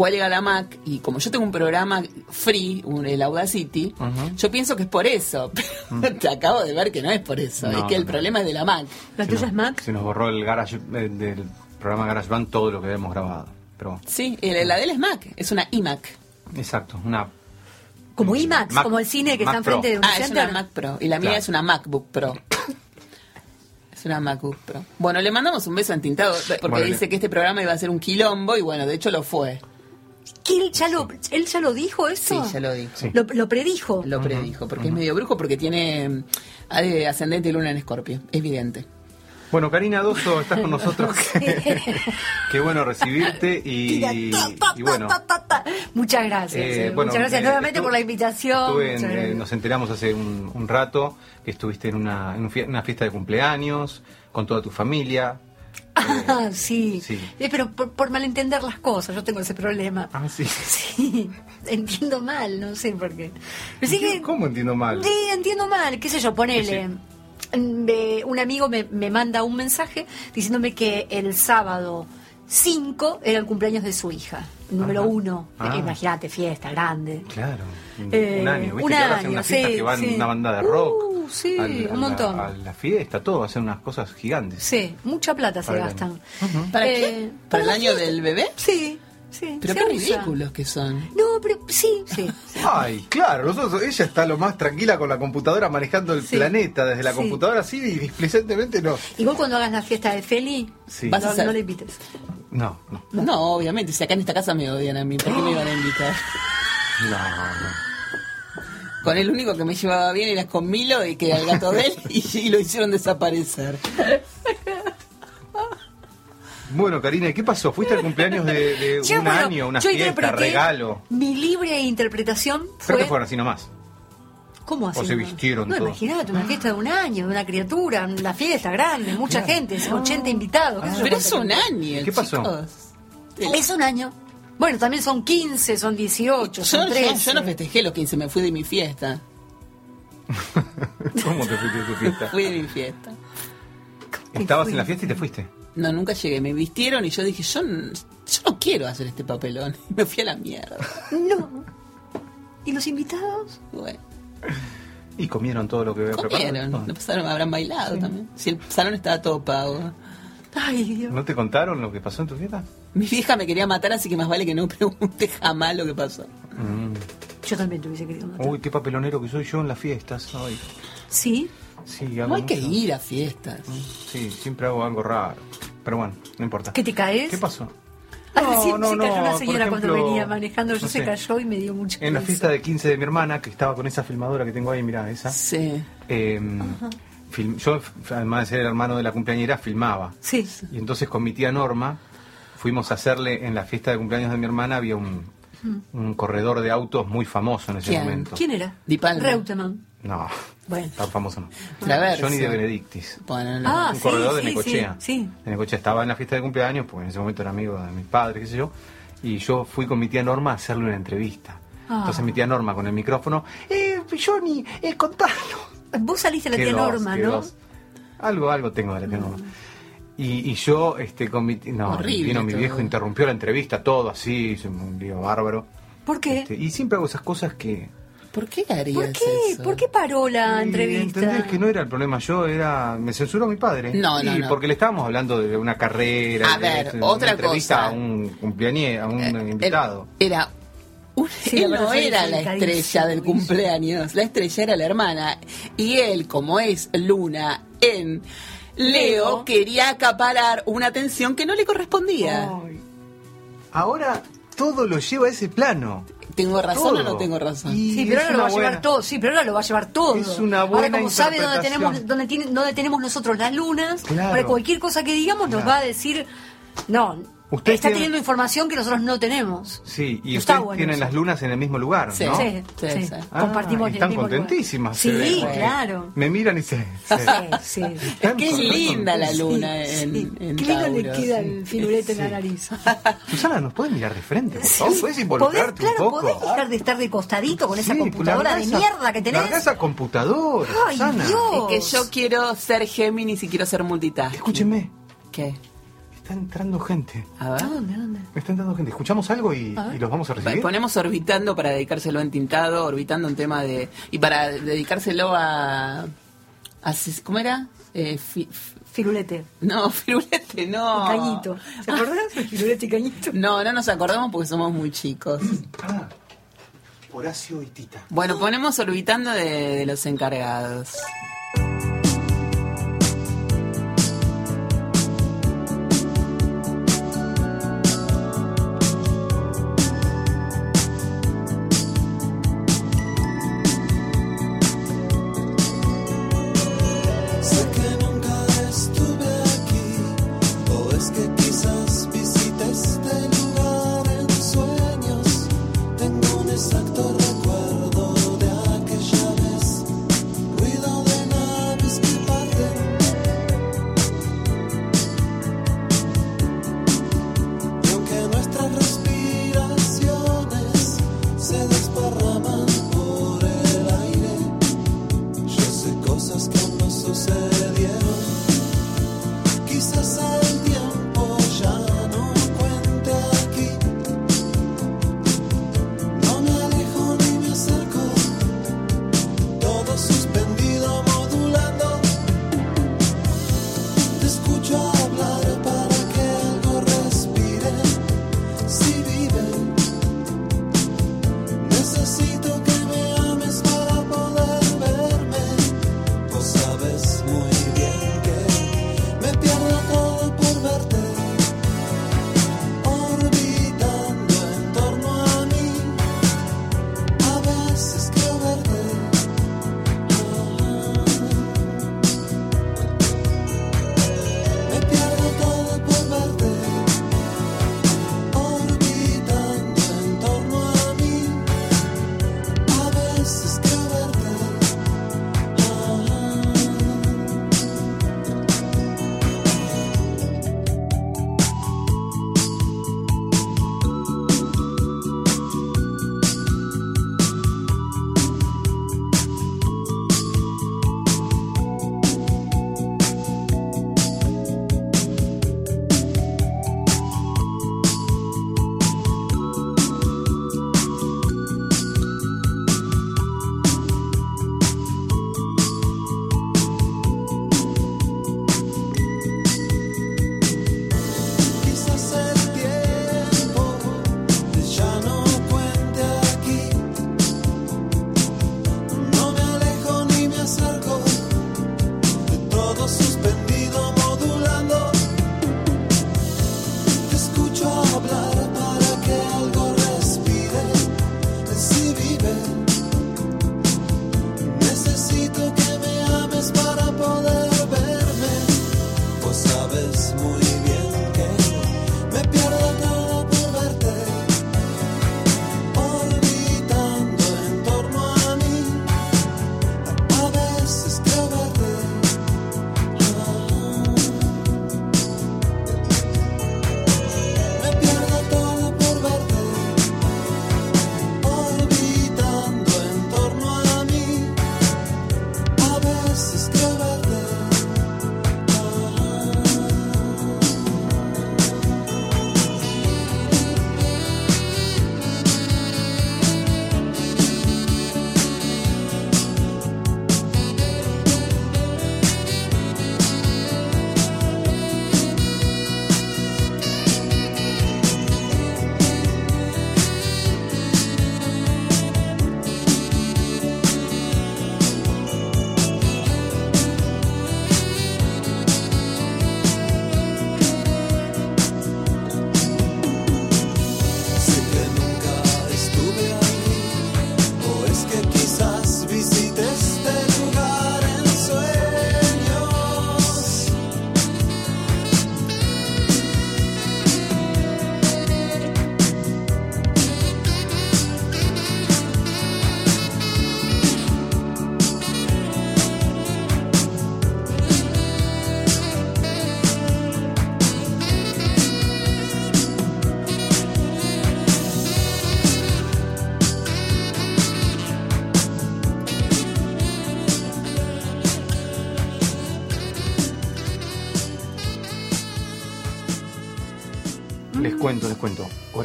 B: cuelga la Mac y como yo tengo un programa free, un, el Audacity, yo pienso que es por eso. Pero te acabo de ver que no es por eso.
C: No,
B: es que el
C: no.
B: problema es de la Mac.
E: ¿La
C: Se
E: tuya
C: nos-
E: es Mac?
C: Se nos borró el garage eh, del programa GarageBand todo lo que habíamos grabado. Pero
B: Sí, el- la de él es Mac, es una iMac.
C: exacto, una
E: Como IMAX,
C: Mac-
E: como el cine que
C: Mac
E: está enfrente de un
B: Ah, es una Mac Pro. Y la mía
C: Claro.
B: es una MacBook Pro. Es una MacBook Pro. Bueno, le mandamos un beso entintado porque
C: Bueno,
B: dice que este programa iba a ser un quilombo y bueno, de hecho lo fue.
E: ¿Que él, ya lo, ¿Él ya lo dijo eso?
B: Sí, ya lo dijo.
C: Sí.
E: Lo, lo predijo.
B: Lo predijo, porque es medio brujo, porque tiene eh, ascendente y luna en escorpio, evidente.
C: Bueno, Karina Doso, estás con nosotros. Qué bueno recibirte
E: Tira,
C: y,
E: ta, ta,
C: y bueno.
E: ta. Muchas gracias.
C: eh,
E: eh,
C: bueno,
E: Muchas gracias
C: eh,
E: nuevamente por la invitación.
C: en,
E: Muchas
C: eh, nos enteramos hace un, un rato que estuviste en una, en un fie- una fiesta de cumpleaños con toda tu familia.
E: Ah, sí.
C: sí.
E: Eh, pero por, por malentender las cosas, yo tengo ese problema.
C: Ah, sí.
E: Sí, entiendo mal, no sé por qué. Pero sí que-
C: ¿Cómo entiendo mal?
E: Sí, entiendo mal, qué sé yo, ponele. Me- un amigo me, me manda un mensaje diciéndome que el sábado 5 era el cumpleaños de su hija, número
C: Ajá.
E: uno.
C: Ah.
E: Imagínate, fiesta grande.
C: Claro, un,
E: Eh,
C: un año. ¿Viste
E: un
C: que ahora hacen
E: año,
C: unas
E: sí,
C: que van
E: sí.
C: una banda de
E: Uh,
C: rock?
E: Sí,
C: al-
E: un
C: a la-
E: montón.
C: A la fiesta, todo, hacen unas cosas gigantes.
E: Sí, mucha plata se gastan.
B: ¿Para
E: Eh,
B: qué?
E: para
B: ¿Para el año
E: fiesta.
B: del bebé?
E: Sí, sí.
B: Pero qué
E: usa.
B: ridículos que son.
E: No, pero sí, sí.
C: Ay, claro, nosotros, ella está lo más tranquila con la computadora manejando el
E: Sí.
C: planeta desde la
E: Sí.
C: computadora así y displicentemente no.
E: Igual cuando hagas la fiesta de Feli,
C: Sí.
B: Vas a
E: no,
B: hacer-
E: no le invites.
C: No, no,
B: No, obviamente, si acá en esta casa me odian a mí, ¿por qué me iban a invitar?
C: no, no.
B: Con el único que me llevaba bien era con Milo y que era el gato de él y, y lo hicieron desaparecer.
C: Bueno, Karina, ¿y ¿qué pasó? ¿Fuiste al cumpleaños de, de
E: Yo,
C: un
E: bueno,
C: año, una fiesta, regalo?
E: Mi libre interpretación
C: Creo
E: fue.
C: que fueron así nomás.
E: ¿Cómo así?
C: o se vistieron
E: No,
C: todos.
E: imagínate, una fiesta de un año, de una criatura, una fiesta grande, mucha gente, 80 invitados.
B: Pero es un año,
C: ¿Qué pasó?
B: chicos.
E: Es un año. Bueno, también son 15, son 18,
B: Yo,
E: son
B: yo-
E: 13.
B: yo no festejé los 15, me fui de mi fiesta.
C: ¿Cómo te fuiste de tu fiesta?
B: Fui de mi fiesta.
C: Estabas en la fiesta y te fuiste.
B: No, nunca llegué. Me vistieron y yo dije, yo, no quiero hacer este papelón. Y me fui a la mierda.
E: No. ¿Y los invitados?
B: Bueno,
C: Y comieron todo lo que había
B: comieron.
C: preparado.
B: No pasaron, habrán bailado también. Si el salón estaba todo pago.
E: Ay, Dios.
C: ¿No te contaron lo que pasó en tu fiesta?
B: Mi vieja me quería matar, así que más vale que no pregunte jamás lo que pasó.
E: Yo también te hubiese querido matar.
C: Uy, qué papelonero que soy yo en las fiestas. Ay,
E: ¿Sí?
C: sí, hago
B: No hay que
C: mucho.
B: ir a fiestas.
C: Sí, siempre hago algo raro. Pero bueno, no importa.
E: ¿Que te caes?
C: ¿Qué pasó?
E: Ah,
C: No,
E: sí,
C: no,
E: se
C: no,
E: cayó una
C: por
E: señora cuando
C: ejemplo,
E: venía manejando. Yo
C: no
E: se
C: sé.
E: cayó y me dio mucha
C: En la
E: risa.
C: fiesta de 15 de mi hermana, que estaba con esa filmadora que tengo ahí, mira, esa.
B: Sí.
C: eh, film- yo, además de ser el hermano de la cumpleañera, filmaba.
E: Sí.
C: Y entonces con mi tía Norma fuimos a hacerle en la fiesta de cumpleaños de mi hermana, había un, un corredor de autos muy famoso en ese
B: ¿Quién?
C: momento.
E: ¿Quién era?
B: Di Palma.
E: Reutemann.
C: No,
E: Bueno.
C: tan famoso no.
B: Traverso.
C: Johnny de Benedictis.
B: Bueno, no.
E: Ah,
C: un
E: sí,
C: corredor de
E: sí,
C: Necochea.
E: sí, sí.
C: De Necochea estaba en la fiesta de cumpleaños, porque en ese momento era amigo de mis padres, qué sé yo. Y yo fui con mi tía Norma a hacerle una entrevista.
E: Ah.
C: Entonces mi tía Norma con el micrófono, eh, Johnny, eh, contanos.
E: Vos saliste a la tía
C: dos,
E: Norma, ¿no?
C: dos. Algo, algo tengo de la tía Norma. Y, y yo, este, con mi, no,
B: Horrible
C: vino mi
B: todo.
C: viejo, interrumpió la entrevista, todo así, hizo un lío bárbaro.
E: ¿Por qué?
C: Este, y siempre hago esas cosas que...
B: ¿Por qué harías
E: ¿Por qué?
B: eso?
E: ¿Por qué paró la
C: Y
E: entrevista?
C: ¿Entendés que no era el problema yo? era Me censuró mi padre.
B: No, no,
C: Y
B: no.
C: porque le estábamos hablando de una carrera.
B: A
C: de-
B: ver,
C: de una
B: otra
C: entrevista
B: cosa.
C: a un cumpleaños, a un
B: Eh,
C: invitado.
B: Era. un-
E: Sí,
B: él no era la estrella del cumpleaños, la estrella era la hermana. Y él, como es Luna en Leo,
E: Leo.
B: quería acaparar una atención que no le correspondía.
C: Ay. Ahora todo lo lleva a ese plano.
B: ¿Tengo razón o no tengo razón?
C: Y
E: Sí, pero ahora lo va a llevar todo. Sí, pero ahora lo va a llevar todo.
C: Es una
E: ahora, como sabe dónde tenemos, dónde, tiene- dónde tenemos nosotros las lunas,
C: Claro.
E: para cualquier cosa que digamos nos va a decir, no,
C: Usted
E: está
C: tiene-
E: teniendo información que nosotros no tenemos.
C: Sí, y ustedes
E: bueno
C: tienen
E: eso.
C: las lunas en el mismo lugar,
B: Sí.
C: ¿no?
E: Sí,
B: Sí,
E: sí.
C: Ah,
E: Compartimos
C: y
E: el
C: están
E: mismo lugar.
C: contentísimas.
E: Sí, claro.
C: Me miran y se... se-
E: Sí, sí.
C: Están
B: linda la luna
E: Sí,
B: en,
E: sí.
B: en
E: Qué lindo le queda
B: sí.
E: el firulete en la nariz.
C: Susana, ¿nos puedes mirar de frente, por favor? ¿Puedes
E: ¿Podés,
C: involucrarte
E: claro,
C: un poco?
E: podés dejar de estar de costadito con esa computadora de
C: esa-
E: mierda que tenés.
C: larga esa computadora,
E: Ay,
C: Susana.
E: Dios.
B: Es que yo quiero ser Géminis y quiero ser multitask.
C: Escúchenme,
B: ¿Qué?
C: Está entrando gente.
B: A ver.
E: ¿A dónde, a dónde?
C: Está entrando gente. Escuchamos algo y, y los vamos a recibir.
B: Ponemos orbitando para dedicárselo en tintado, orbitando un tema de. Y para dedicárselo a. a ¿Cómo era? Eh, fi- f-
E: Firulete.
B: no, Firulete, no.
E: Cañito. ¿Se acordás? Firulete y Cañito.
B: No, no nos acordamos porque somos muy chicos.
C: Ah, Horacio y Tita.
B: Bueno, ponemos orbitando de, de los encargados.
F: Exacto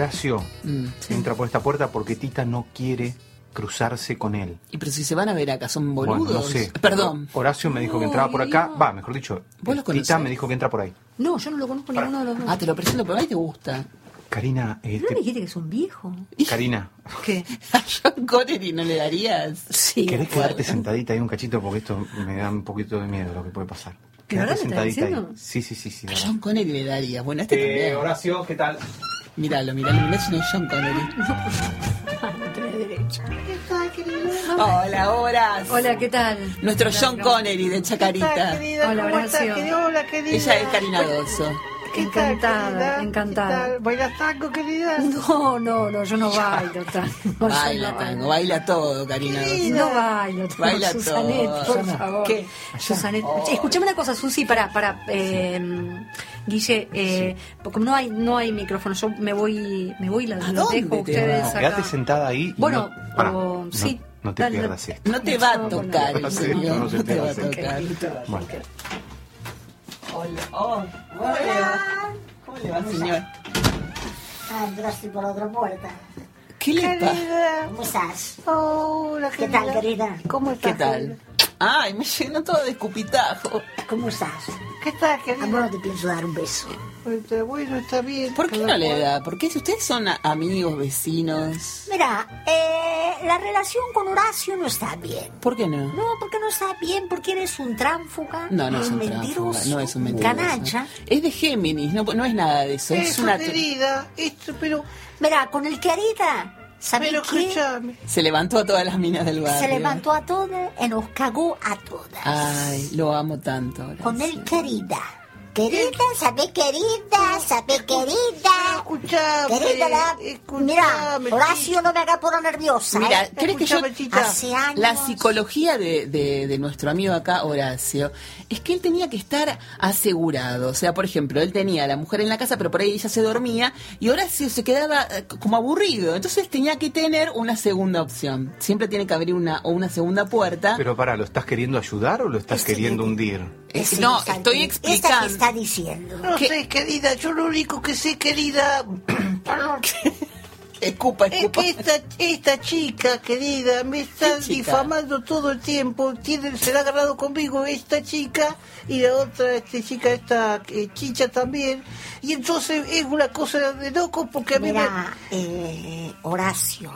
C: Horacio
B: Mm,
C: entra por esta puerta porque Tita no quiere cruzarse con él.
B: Y pero si se van a ver acá, son boludos.
C: Bueno, no sé.
B: Perdón.
C: Horacio me dijo que entraba por acá. Va, mejor dicho,
B: ¿Vos lo
C: Tita
B: conocés?
C: me dijo que entra por ahí.
E: No, yo no lo conozco ninguno de los dos.
B: Ah, te lo presento, pero a mí te gusta.
C: Karina, eh,
E: ¿No
C: te-
E: me dijiste que es un viejo?
C: Karina,
E: ¿Qué?
B: A John Connery no le darías.
E: Sí.
C: ¿querés quedarte sentadita ahí un cachito? Porque esto me da un poquito de miedo lo que puede pasar.
E: ¿De verdad
C: Quedate
E: me estás
C: sentadita
E: diciendo?
C: ahí. Sí, sí, sí, sí.
B: A. John Connery le darías. Bueno, este
C: Eh,
B: también.
C: Horacio, ¿qué tal?
B: Míralo, míralo, mirá si no es John Connery.
E: No.
B: Hola, Horas.
E: Hola, ¿qué tal?
B: Nuestro John Connery de Chacarita.
G: querida?
E: Hola,
G: ¿Cómo estás, querida? Hola, querida.
B: Ella es Karina Doso.
G: ¿Qué tal,
E: Encantada,
G: querida?
E: encantada.
G: ¿Qué? ¿Bailas tango, querida?
E: No, no, no, yo no bailo tango.
B: Baila
E: yo
B: tango, baila todo, Karina.
E: No bailo tango.
B: Baila
E: Susanet,
B: todo.
E: por favor.
B: ¿Qué?
E: Susanet. Escuchame una cosa, Susi, para, para, eh, Guille, eh, porque no hay, no hay micrófono, yo me voy, me voy y la
B: ¿A
E: los
B: dónde
E: dejo
B: te
E: ustedes
B: vas?
C: No,
E: acá.
C: quédate sentada ahí.
E: Bueno,
C: no,
E: o-
C: no-
E: sí.
C: No te
E: Dale,
C: pierdas esto.
B: No te va a tocar,
C: no sé, no se
B: No
C: te
B: va a tocar.
C: Bueno,
B: Hola. Oh, hola. ¿Cómo le va, señor?
H: Ah, entraste por otra puerta.
B: ¿Qué le pasa?
H: ¿Cómo estás?
G: Hola,
H: ¿Qué tal, querida?
G: ¿Cómo estás?
B: ¿Qué tal? Ay, me llenó todo de escupitajo.
H: ¿Cómo estás?
G: ¿Qué tal,
H: A vos
G: querida?
H: no te pienso dar un beso.
G: Está bueno, está bien.
B: ¿Por qué no le da? Porque si ustedes son amigos, vecinos.
H: Mira, eh, la relación con Horacio no está bien.
B: ¿Por qué no?
H: No, porque no está bien, porque eres un tránfuga,
B: No, no es un
H: mentiroso,
B: no es un mentiroso.
H: canalla.
B: Es de Géminis, no, no es nada de eso. Es
G: Eso,
B: una.
G: querida. Esto, pero,
H: Mira, con el querida, ¿sabes
G: pero
H: qué?
G: escúchame.
B: Se levantó a todas las minas del barrio.
H: Se levantó a todas y nos cagó a todas.
B: Ay, lo amo tanto.
H: Con el querida. Querida, sabe querida, sabe querida.
G: Escuchame.
H: Querida, la-
G: escuchame,
H: mira, Horacio, no me haga por nerviosa.
B: Mira,
H: ¿eh?
B: ¿crees que yo
G: Escuchame.
H: Hace años.
B: La psicología de, de- de nuestro amigo acá, Horacio, es que él tenía que estar asegurado. O sea, por ejemplo, él tenía a la mujer en la casa, pero por ahí ella se dormía y Horacio se quedaba eh, como aburrido. Entonces tenía que tener una segunda opción. Siempre tiene que abrir una, o una segunda puerta.
C: pero para, ¿lo estás queriendo ayudar o lo estás queriendo
H: que-
C: hundir?
B: Es- no, estoy explicando.
H: está diciendo.
G: No
B: ¿Qué?
G: sé, querida. Yo lo único que sé, querida. Perdón.
B: Escupa,
G: Es
B: escupa.
G: que esta, esta chica, querida, me está difamando todo el tiempo. Tiene, se la ha agarrado conmigo esta chica y la otra este, chica, esta eh, chicha también. Y entonces es una cosa de loco porque a mí me...
H: Mira, eh, Horacio,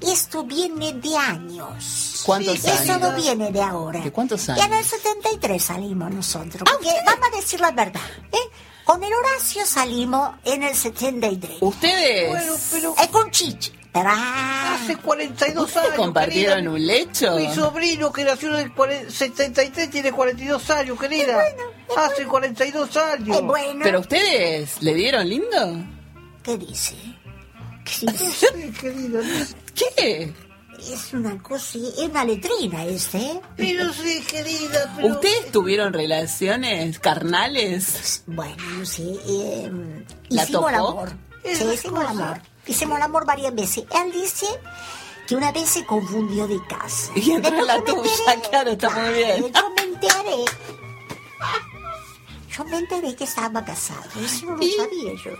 H: esto viene de años.
B: ¿Cuántos
G: Sí,
B: años?
H: Eso no viene de ahora.
B: ¿De cuántos
H: Ya
B: años?
H: en el 73 salimos nosotros. Porque vamos a decir la verdad. ¿eh? Con el Horacio salimos en el 73.
B: Ustedes
G: Bueno, pero
H: Es con Chichi. Pero, ah,
G: hace 42
B: ¿Ustedes
G: años.
B: compartieron
G: querida.
B: un lecho?
G: Mi sobrino que nació en el cuare- 73 tiene 42 años, querida. Hace 42 años.
H: es bueno.
B: ¿Pero ustedes le dieron lindo?
H: ¿Qué dice? ¿Qué dice?
G: sé, querida.
B: ¿Qué?
H: Es una cosa, es una letrina este. ¿eh?
G: Pero sí, querida. Pero...
B: ¿Ustedes tuvieron relaciones carnales?
H: Bueno, no sé. Eh,
B: ¿La
H: hicimos el
B: tocó?
H: amor. Sí, hicimos el amor. Hicimos el amor varias veces. Él dice que una vez se confundió de casa.
B: Y entró
H: Después
B: la tuya,
H: enteré.
B: claro, está muy bien.
H: Yo me enteré. Yo me enteré que estaba casado. Eso no lo
B: ¿Y?
H: sabía yo.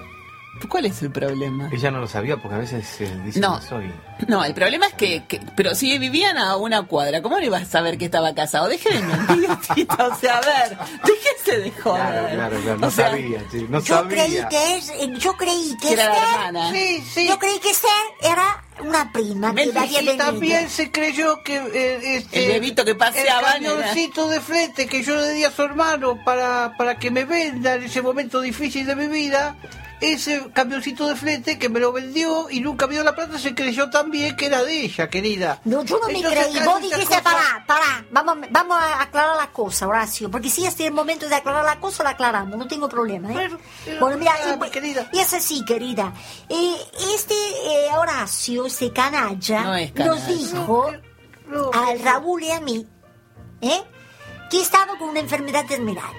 B: ¿Cuál es el problema?
C: Ella no lo sabía porque a veces eh, dicen
B: No.
C: eso y...
B: No, el problema es que, que- pero si vivían a una cuadra, ¿cómo no ibas a saber que estaba casado? Deje de mentir, Tito, o sea, a ver, déjese de joder.
C: Claro, claro, claro, no
B: O sea,
C: sabía, sí, no
H: Yo
C: sabía.
H: creí que es, eh, yo creí que
B: Que era la hermana.
G: Sí, sí.
H: yo creí que Esther era una prima
G: Y también se creyó que eh, este,
B: El bebito que paseaba,
G: el camioncito de frente que yo le di a su hermano para, para que me venda en ese momento difícil de mi vida ese camioncito de frente que me lo vendió y nunca dio la plata se creyó también que era de ella querida
H: No, yo no me
G: Entonces,
H: creí. Vos dijiste,
G: cosas-
H: pará, pará. Vamos, vamos a aclarar la cosa, Horacio. Porque si este es el momento de aclarar la cosa, la aclaramos. No tengo problema, ¿eh?
G: Bueno, pero
H: bueno, mira, y,
G: querida.
H: y es así, querida. Eh, este eh, Horacio, este canalla,
B: No es
H: nos
B: canalla.
H: dijo
G: No,
H: al Raúl y a mí, ¿eh? Que estaba con una enfermedad terminal.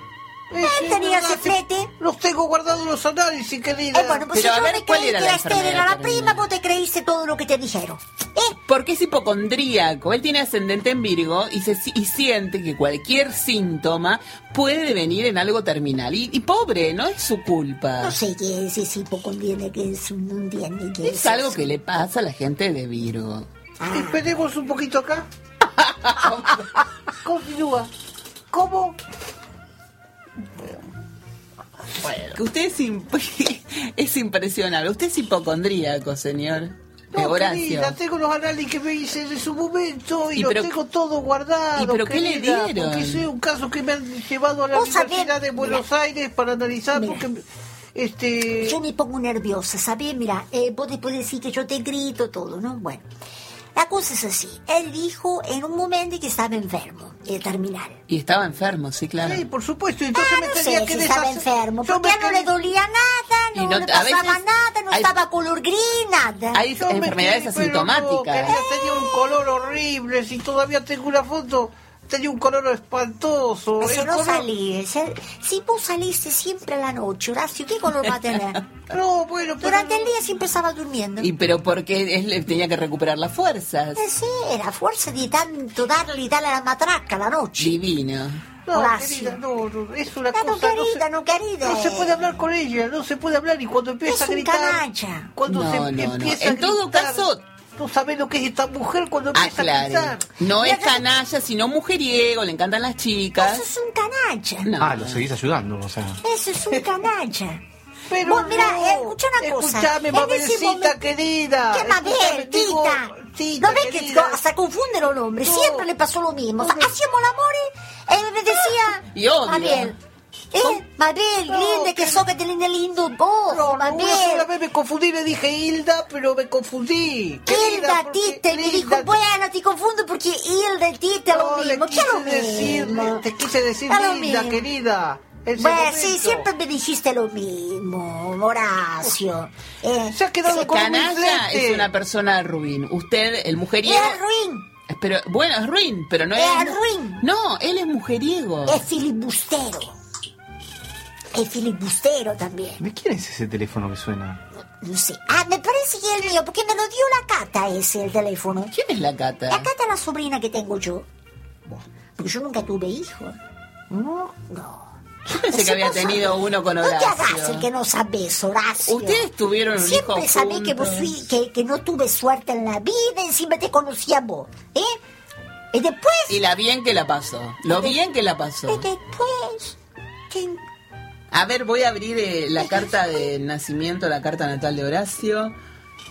G: Sí,
H: Él tenía ese flete.
G: Los tengo guardados los análisis, querida.
H: Eh, bueno, pues
B: Pero
H: si
B: a
H: yo
B: ver,
H: me
B: ¿cuál
H: creí
B: era
H: que
B: la
H: Esther era la prima, vos te creíste todo lo que te dijeron. ¿Eh?
B: Porque es hipocondríaco. Él tiene ascendente en Virgo y, se, y siente que cualquier síntoma puede devenir en algo terminal. Y, y pobre, no es su culpa.
H: No sé qué es ese hipocondriaco que es, entiende qué es.
B: Es algo que le pasa a la gente de Virgo.
H: Ah,
G: Esperemos un poquito acá. Continúa. ¿Cómo?
B: Que usted es, imp- es impresionable. Usted es hipocondríaco, señor.
G: No, querida, tengo los análisis que me hice en su momento y,
B: ¿Y
G: los
B: pero-
G: tengo todos guardados.
B: ¿Y pero qué le dieron?
G: Porque ese es un caso que me han llevado a la
H: sabés,
G: Universidad de Buenos
H: mira.
G: Aires para analizar porque este
H: Yo me pongo nerviosa, ¿sabes? Mira, eh, vos después decís que yo te grito todo, ¿no? Bueno, la cosa es así. Él dijo en un momento que estaba enfermo, eh, terminal.
B: Y estaba enfermo, sí, claro.
G: Sí, por supuesto, entonces
H: Ah,
G: me
H: no
G: tenía
H: sé
G: que
H: si estaba enfermo, porque
G: me
H: no le dolía nada, no,
B: no-
H: le pasaba
B: veces
H: nada, no
B: hay-
H: estaba color gris, nada.
B: Hay
G: me
B: enfermedades asintomáticas.
G: tenía un color horrible, si todavía tengo una foto, tenía un color espantoso.
H: Eso
G: el
H: no
G: color-
H: salís. eh. Si vos saliste siempre a la noche, Horacio, ¿qué color va a tener?
G: No, bueno, pero
H: Durante el día siempre estaba durmiendo.
B: Y pero porque él tenía que recuperar las fuerzas.
H: Eh, sí, era fuerza de tanto darle y darle a la matraca a la noche.
B: Divino.
G: No, querida, no, no, es una
H: no,
G: cosa...
H: querida,
G: se,
H: no, querida.
G: no se puede hablar con ella, no se puede hablar y cuando empieza
H: Es
G: a gritar...
H: canalla.
G: Cuando
B: No,
G: se
B: no, no.
G: empieza
B: En
G: a
B: todo
G: gritar,
B: caso-
G: Tú sabes lo que es esta mujer cuando
B: Ah,
G: empieza a
B: claro. No es canalla, sino mujeriego, le encantan las
H: Eso
B: chicas.
H: es un canalla.
B: No.
C: Ah, lo seguís ayudando, o sea.
H: Eso es un canalla.
G: Pero
H: Vos, mira,
G: no.
H: eh, escucha una cosa.
G: Escuchame,
H: momento-
G: querida.
H: ¿Qué Mabel,
G: Escuchame, digo,
H: tita?
G: tita,
H: ¿No ves que
G: querida.
H: hasta confunden los nombres?
G: No.
H: Siempre le pasó lo mismo. O sea,
G: No.
H: hacíamos el amor y él me decía...
B: Y odio.
H: Mabel. Eh, Mabel,
G: No,
H: que
G: que-
H: sos que te linda lindo vos,
G: No, no, una sola
H: Mabel.
G: vez me confundí, le dije Hilda, pero me confundí.
H: Hilda, y me dijo, bueno, te confundo porque Hilda y Tita es
G: No,
H: lo mismo. ¿Qué lo mismo?
G: te quise decir Hilda, querida.
H: Bueno, sí, siempre me dijiste lo mismo, Horacio. Eh,
G: Se ha quedado con
B: Canalla es una persona ruin. Usted, el mujeriego.
H: Es ruin,
B: Pero, bueno, es ruin, pero no es.
H: Es ruin.
B: No, él es mujeriego.
H: es filibustero. Es filibustero también.
C: ¿De quién es ese teléfono que suena?
H: No sé. Ah, me parece que es el mío, porque me lo dio la Cata ese, el teléfono.
B: ¿Quién es la cata?
H: La Cata es la sobrina que tengo yo. Porque yo nunca tuve hijos. No, no.
B: Yo pensé que había
H: no
B: tenido
H: sabés.
B: uno con
H: No te hagas el
B: Horacio.
H: que no sabes, Horacio.
B: Ustedes tuvieron un
H: Siempre
B: hijo
H: sabés que, vos fui- que, que no tuve suerte en la vida, encima te conocí a vos. ¿Eh? Y después...
B: Y la bien que la pasó. Lo bien que la pasó.
H: Y después... que-
B: A ver, voy a abrir eh, la carta de nacimiento, la carta natal de Horacio.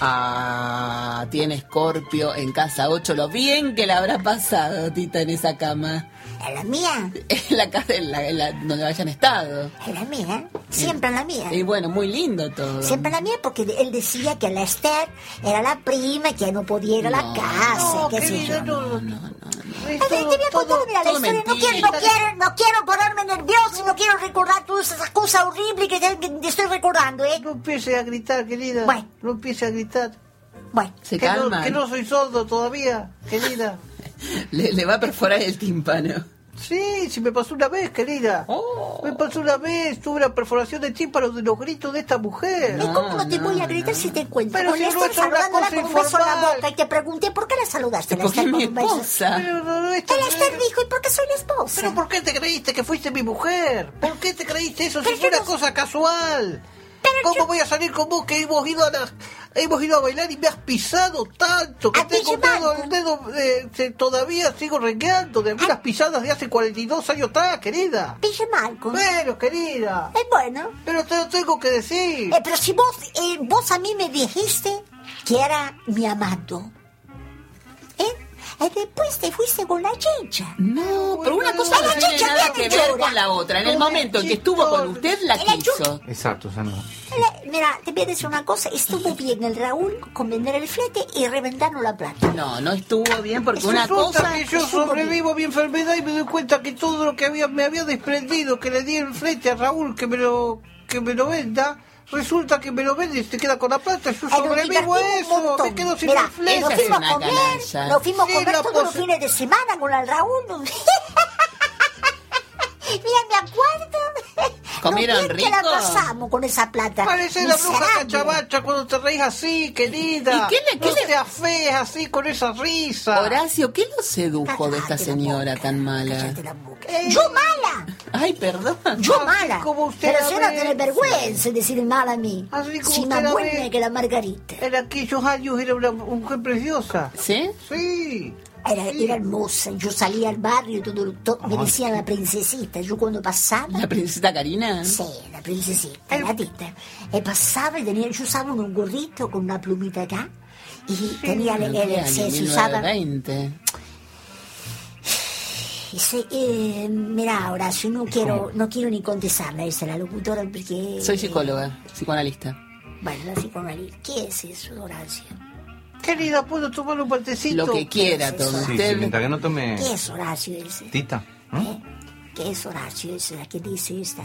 B: Ah, tiene Escorpio en casa 8. Lo bien que la habrá pasado, Tita, en esa cama.
H: ¿Es la mía?
B: En la casa en la- en la- donde hayan estado.
H: Es la mía. Siempre en la mía.
B: Y bueno, muy lindo todo.
H: Siempre la mía porque él decía que la Esther era la prima que no podía ir a la
B: No,
H: casa,
G: No,
H: qué sé
G: querida,
H: yo.
G: no.
B: No, no, no.
G: Es
H: A ver,
G: todo-
H: te voy a contar,
G: todo-
H: mira, la
B: todo
H: historia. No quiero, no, quiero, no quiero ponerme nerviosa y no quiero recordar todas esas cosas horribles que te, que te estoy recordando, ¿eh?
G: No empiece a gritar, querida.
H: Bueno.
G: No empiece a gritar.
H: Bueno,
B: Se
G: que, no,
B: calma.
G: que no soy sordo todavía, querida.
B: Le, le va a perforar el tímpano.
G: Sí, sí me pasó una vez, querida.
B: Oh.
G: Me pasó una vez, tuve una perforación de tímpano de los gritos de esta mujer.
H: ¿y cómo no te
B: no,
H: voy a gritar
B: no.
H: si te encuentro
G: Pero
H: con
G: si
H: la
G: no es una cosa
H: con un beso en la boca y te pregunté por qué la saludaste Esther
B: mi esposa.
G: Pero, no,
H: Esther
G: es-
H: dijo, ¿y por qué soy la esposa?
G: Pero ¿por qué te creíste que fuiste mi mujer? ¿Por qué te creíste eso
H: Pero
G: si fue una cosa casual? ¿Cómo voy a salir con vos que hemos ido a la- hemos ido a bailar y me has pisado tanto que tengo dedo, el dedo eh, todavía sigo rengueando de algunas pisadas de hace 42 años atrás, querida?
H: Pille Malcolm.
G: Bueno, querida,
H: Es bueno.
G: pero te lo tengo que decir.
H: Eh, pero si vos, eh, vos a mí me dijiste que era mi amado. Y después te fuiste con la chicha.
B: No, pero una cosa no
H: Ay,
B: tiene
H: chicha,
B: nada que ver con la otra. En el
G: No,
B: momento en que estuvo con usted, la quiso.
C: Exacto, o sea, no.
H: La- Mira, te voy a decir una cosa. Estuvo bien el Raúl con vender el flete y reventarnos la plata.
B: No, no estuvo bien porque una
G: Resulta
B: cosa.
G: que yo sobrevivo a mi enfermedad y me doy cuenta que todo lo que había me había desprendido, que le di el flete a Raúl que me lo que me lo venda, resulta que me lo vende y se queda con la plata. Yo sobrevivo a eso, me quedo sin
H: Mira,
G: flete.
H: Nos fuimos a comer, nos fuimos a
G: Sí,
H: comer todos los fines de semana con el Raúl. Mira, me acuerdo.
B: ¿Comieron
H: lo bien que la
B: rico?
H: pasamos con esa plata.
G: Parece la bruja cachabacha cuando te reís así, querida.
B: ¿Y qué le- qué
G: no
B: le-
G: seas fea así con esa risa.
B: Horacio, ¿qué lo sedujo de esta
H: Cállate
B: señora
H: boca,
B: tan mala?
H: cállate la boca.
G: Eh.
H: Yo mala.
B: Ay, perdón.
H: Yo
G: Así
H: mala.
G: como usted
H: Pero no
G: ve.
H: tiene vergüenza de decir mal a mí.
G: Así como
H: Si
G: usted
H: más buena
G: ve.
H: que la Margarita.
G: En aquellos años era una mujer preciosa.
B: ¿Sí?
G: Sí.
H: Era, era hermosa. Yo salía al barrio y todo, todo- me decían la princesita. Yo cuando pasaba.
B: ¿La princesita Karina?
H: Sí, la princesita, la tita. Eh, pasaba y tenía, yo usaba un gorrito con una plumita acá. Y tenía el,
B: ¿En qué
H: el- se, se usaba.
B: 1920.
H: y se- eh, mira, Horacio, no quiero, no quiero ni contestarle a esa la locutora porque.
B: Soy psicóloga, psicoanalista.
H: Bueno, la psicoanalista. ¿Qué es eso, Horacio?
G: Querida, ¿puedo tomar un partecito?
B: Lo que quiera,
H: ¿Qué es
B: todo?
C: Sí,
B: usted.
C: sí, mientras que no tome
H: ¿Qué es Horacio ese?
C: tita.
H: ¿Eh? ¿Qué es Horacio ese? ¿La que dice esta?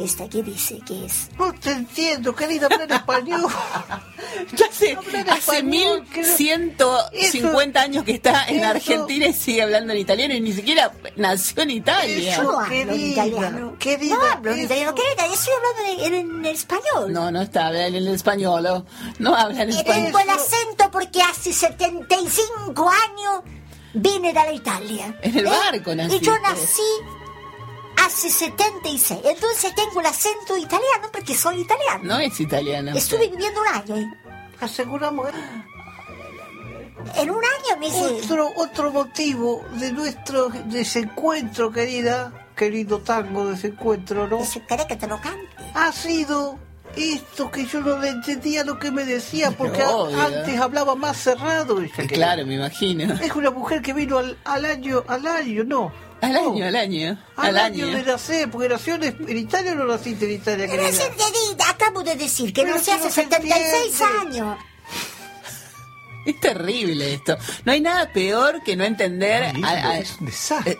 H: ¿Esta qué dice? ¿Qué es?
G: No te entiendo, querida, habla en español.
B: Ya hace, hace
G: español, que no-
B: 1150 años que está en
G: eso-
B: Argentina y sigue hablando en italiano y ni siquiera nació en Italia.
H: Yo no hablo en
G: querida,
H: italiano.
G: querida,
H: no hablo en
G: eso.
H: italiano. ¿Qué? Yo estoy hablando en, en- en español.
B: No, no está, habla en el español. ¿o? No habla en
H: Y
B: español.
H: tengo el acento porque hace 75 años vine de la Italia. ¿eh?
B: En el barco
H: Y
B: naciste.
H: yo nací hace 76. Entonces tengo el acento italiano porque soy italiano.
B: No es italiano.
H: Estuve viviendo un año. ¿eh?
G: Aseguramos
H: En un año me hice...
G: otro, otro motivo de nuestro desencuentro, querida, querido tango desencuentro, ¿no?
H: ¿querés que te lo cante?
G: Ha sido esto que yo no le entendía lo que me decía, porque a- antes hablaba más cerrado. ella, querida.
B: Claro, me imagino.
G: Es una mujer que vino al, al año, al año, no.
B: Al año, al año.
G: Al,
B: Al
G: año,
B: año.
G: de nacer, porque nació en, Italia o no naciste en Italia,
H: Pero
G: querida.
H: acabo de decir que hace
G: no se
H: 76
G: entiende.
H: años.
B: Es terrible esto. No hay nada peor que no entender
C: Lindo,
B: a- a-
C: es un desastre.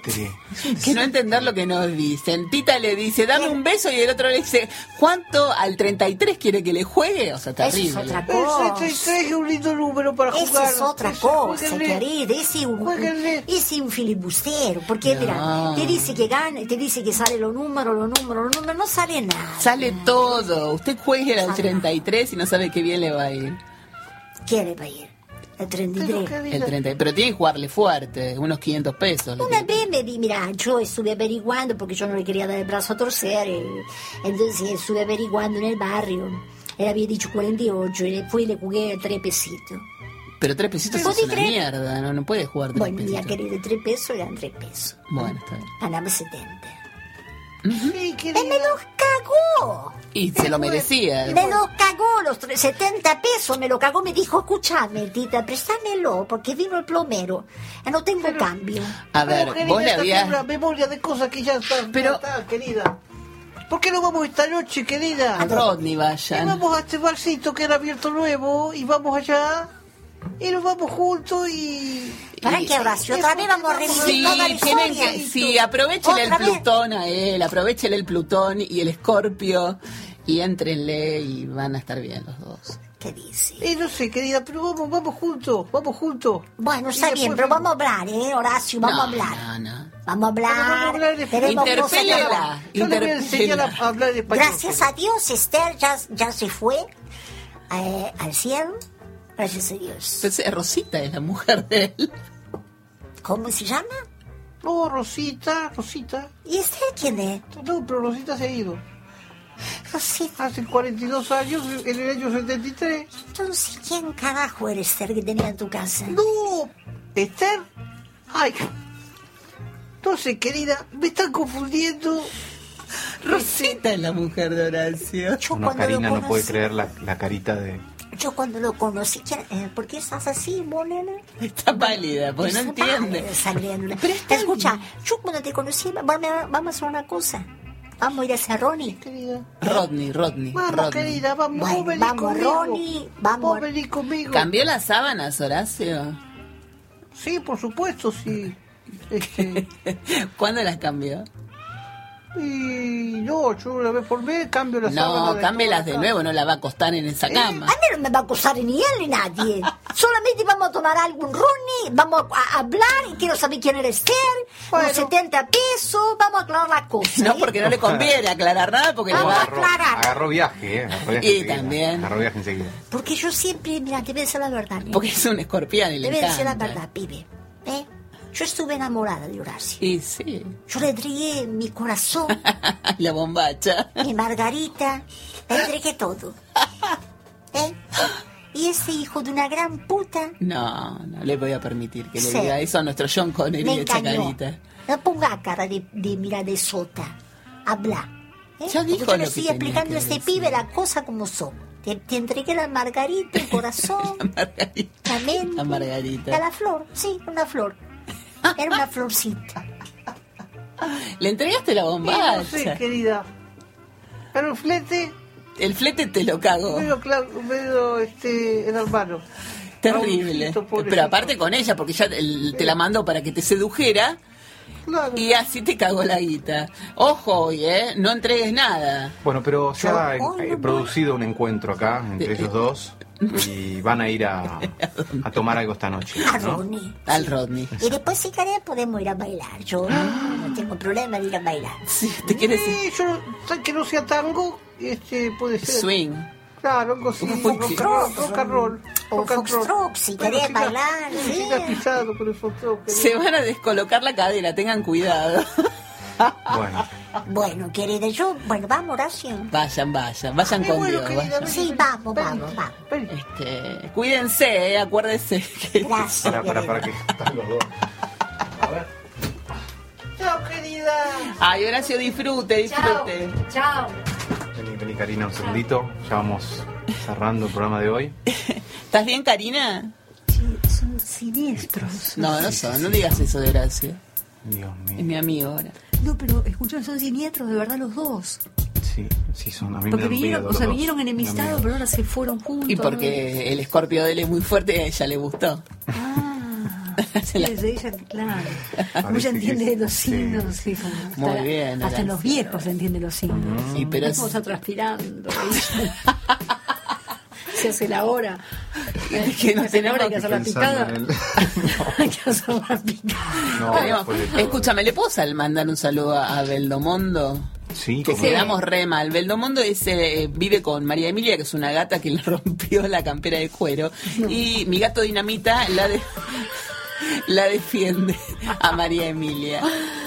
B: que no entender lo que nos dicen. Tita le dice, dame un beso y el otro le dice, ¿cuánto al 33 quiere que le juegue? O sea,
H: Eso es
B: terrible.
H: otra
G: El
H: cosa.
G: 63 es un lindo número para jugar.
H: es otra cosa, querido. Ese es un, un filibustero. Porque,
B: No.
H: mira, te dice que gana, te dice que sale los números, los números, los números. No sale nada.
B: Sale todo. Usted juegue al 33 y no sabe qué bien le va a ir.
H: Quiere para ir. El
G: Pero,
H: 33.
G: querida,
B: El 30, pero tiene que jugarle fuerte, unos 500 pesos.
H: Una vez me di, mira, yo estuve averiguando porque yo no le quería dar el brazo a torcer. eh, entonces estuve averiguando en el barrio. Él había dicho 48 y después le jugué tres pesitos.
B: Pero tres pesitos
H: ¿Vos
B: es una mierda, no, no puede jugar tres
H: Bueno, mira,
B: pesitos.
H: querido, tres pesos eran tres pesos.
B: Bueno, está bien.
H: Ganaba 70.
G: Sí, querida.
H: ¡Él me los cagó!
B: Y se lo merecía.
H: Me los cagó los tre- 70 pesos, me lo cagó, me dijo, escúchame, tita, préstamelo, porque vino el plomero, y no tengo cambio.
B: A
G: Pero,
B: ver,
G: querida,
B: vos le
G: esta
B: habías...
G: tiene una memoria de cosas que ya están.
B: Pero-
G: está, querida. ¿Por qué no vamos esta noche, querida?
B: A Rodney
G: Y
B: vayan.
G: vamos a este barcito que era abierto nuevo y vamos allá y nos vamos juntos y...
H: ¿Para qué, Horacio? Otra vez vamos a revivir
B: Sí,
H: toda la
B: tienen
H: historia.
B: que, sí, aprovechele el
H: Otra vez.
B: Plutón a él, aprovechele el Plutón y el Escorpio y entrenle y van a estar bien los dos.
H: ¿Qué dice?
G: Y no sé, querida, pero vamos, vamos juntos, vamos juntos.
H: Bueno, está bien, pero vamos a hablar, ¿eh, Horacio? Vamos
B: No,
H: a hablar.
B: no, no.
H: Vamos a hablar.
G: Vamos a hablar de-
H: Tenemos cosas que
B: Interpélela.
H: hablar.
G: Yo le voy a enseñar a,
B: Interpela.
G: a hablar español.
H: Gracias a Dios, Esther ya, ya se fue eh, al cielo. Gracias a Dios.
B: Pensé, Rosita es la mujer de él.
H: ¿Cómo se llama?
G: No, Rosita, Rosita.
H: ¿Y Esther quién es?
G: No, pero Rosita se ha ido.
H: Rosita.
G: Hace 42 años, en el año 73.
H: Entonces, ¿quién carajo eres Esther que tenía en tu casa?
G: No, Esther. Ay. No sé, querida, me están confundiendo.
B: Rosita es la mujer de Horacio.
H: Yo lo
C: Karina, no puede creer la, la carita de...
H: yo cuando lo conocí, ¿quién- eh, ¿por qué estás así, vos, nena?
B: Está pálida, porque no entiende.
H: padre saliendo.
B: Pero está
H: Escucha, yo cuando te conocí, vamos, a- hacer una cosa. Vamos a ir a hacer Ronnie.
G: Querida.
B: Rodney, Rodney,
G: Vamos,
B: Rodney.
G: querida, vamos,
H: Bueno,
G: vos
H: vamos,
G: conmigo.
H: Ronnie, vamos.
G: Vos conmigo.
B: ¿Cambió las sábanas, Horacio?
G: Sí, por supuesto, sí. Este,
B: ¿Cuándo las cambió?
G: Y no, yo una vez por mes cambio las sábanas
B: No, cámbelas de
G: toda la
B: nuevo, no la va a acostar en esa cama.
H: A mí no me va a acusar ni él ni nadie. Solamente vamos a tomar algún ronnie, vamos a hablar y quiero saber quién eres él.
G: Bueno.
H: Unos 70 pesos, vamos a aclarar las cosas.
B: No,
H: ¿eh?
B: porque no le conviene aclarar nada, porque le
H: Vamos
B: va
H: a aclarar.
C: Agarró viaje, ¿eh? Agarró viaje
B: Y
C: enseguida.
B: también.
C: Agarró viaje enseguida.
H: Porque yo siempre, mira, debe ser la verdad.
B: Porque es un escorpión y le
H: Debe ser la
B: encanta.
H: verdad, pibe. ¿eh? Yo estuve enamorada de Horacio.
B: Y sí,
H: Yo le entregué mi corazón,
B: la bombacha.
H: mi margarita, le entregué todo. ¿Eh? Y ese hijo de una gran puta
B: No, no le voy a permitir que le
H: Sí.
B: diga eso a nuestro John Connery
H: me
B: de. Chacarita.
H: No ponga cara de, de mira de sota. Habla. ¿eh?
B: Ya dijo
H: Porque yo le estoy explicando a este pibe las cosas como son. Te, te entregué la margarita, el corazón,
B: Margarita.
H: la mente.
B: La Margarita.
H: a la flor, sí, una flor. Era una florcita.
B: Le entregaste la
G: No sé, querida. Pero el flete,
B: El flete te lo cago.
G: medio claro, medio este, el hermano.
B: Terrible.
G: Pobrecito.
B: Pero aparte con ella, porque ya el- te la mandó para que te sedujera
G: Claro.
B: y así te cagó la guita. Ojo hoy, ¿eh? No entregues nada.
C: Bueno, pero se ha
H: Yo-
C: eh, producido un encuentro acá entre ellos dos y van a ir a, a tomar algo esta noche.
H: A
C: ¿no?
H: Ronnie.
B: Al Rodney.
H: Y después si querés podemos ir a bailar. Yo no tengo problema de ir a bailar.
B: Sí, te quieres
G: Sí, yo, ¿sabes que no sea tango? Este, puede ser.
B: swing.
G: Claro, algo así.
B: Un
G: Rock, and roll.
H: O foxtrot, si querés bailar, sí.
G: Pisado foxtrot.
B: Se van a descolocar la cadera, tengan cuidado.
C: Bueno,
H: Bueno, querida, yo, bueno, vamos, Horacio.
B: Vayan, vayan, vayan
G: Qué
B: con
G: bueno,
B: Dios.
G: querida,
B: vayan.
G: ven,
H: Sí,
G: ven,
H: vamos,
G: ven,
H: vamos, vamos.
G: ven.
B: Este, cuídense, eh, acuérdense que
H: Gracias.
C: para, para, para que están los dos.
G: Chao, querida.
B: Ay, Horacio, disfrute, disfrute.
E: Chao.
C: Vení, vení, Karina, un segundito. Ya vamos cerrando el programa de hoy.
B: ¿Estás bien, Karina?
E: Son siniestros.
B: No, no son, no digas eso de Horacio.
C: Dios
B: Es
C: mío.
B: mi amigo ahora.
E: No, pero escuchan, son siniestros de verdad los dos.
C: Sí, sí son. A mí me
E: Porque vinieron, o sea, vinieron enemistados, pero ahora se fueron juntos.
B: Y porque el escorpio de él es muy fuerte y a ella le gustó.
E: Ah, sí, ella, claro.
C: Parece
E: Ella
C: que
E: entiende
C: sí.
E: de los
C: Sí.
E: signos. Sí, como
B: Muy
E: hasta-
B: bien,
E: Hasta los viejos entienden los signos.
B: Sí, pero es-
E: transpirando. Se hace la hora.
B: Que
E: Se
B: no
E: la hora, hay que hacer la picada. Hay que hacer la picada.
B: Escúchame, ¿le puedo mandar un saludo a, Beldomondo?
C: Sí,
B: Que quedamos re mal. Beldomondo es, eh, vive con María Emilia, que es una gata que le rompió la campera de cuero. Y mi gato Dinamita la, de- la defiende a María Emilia.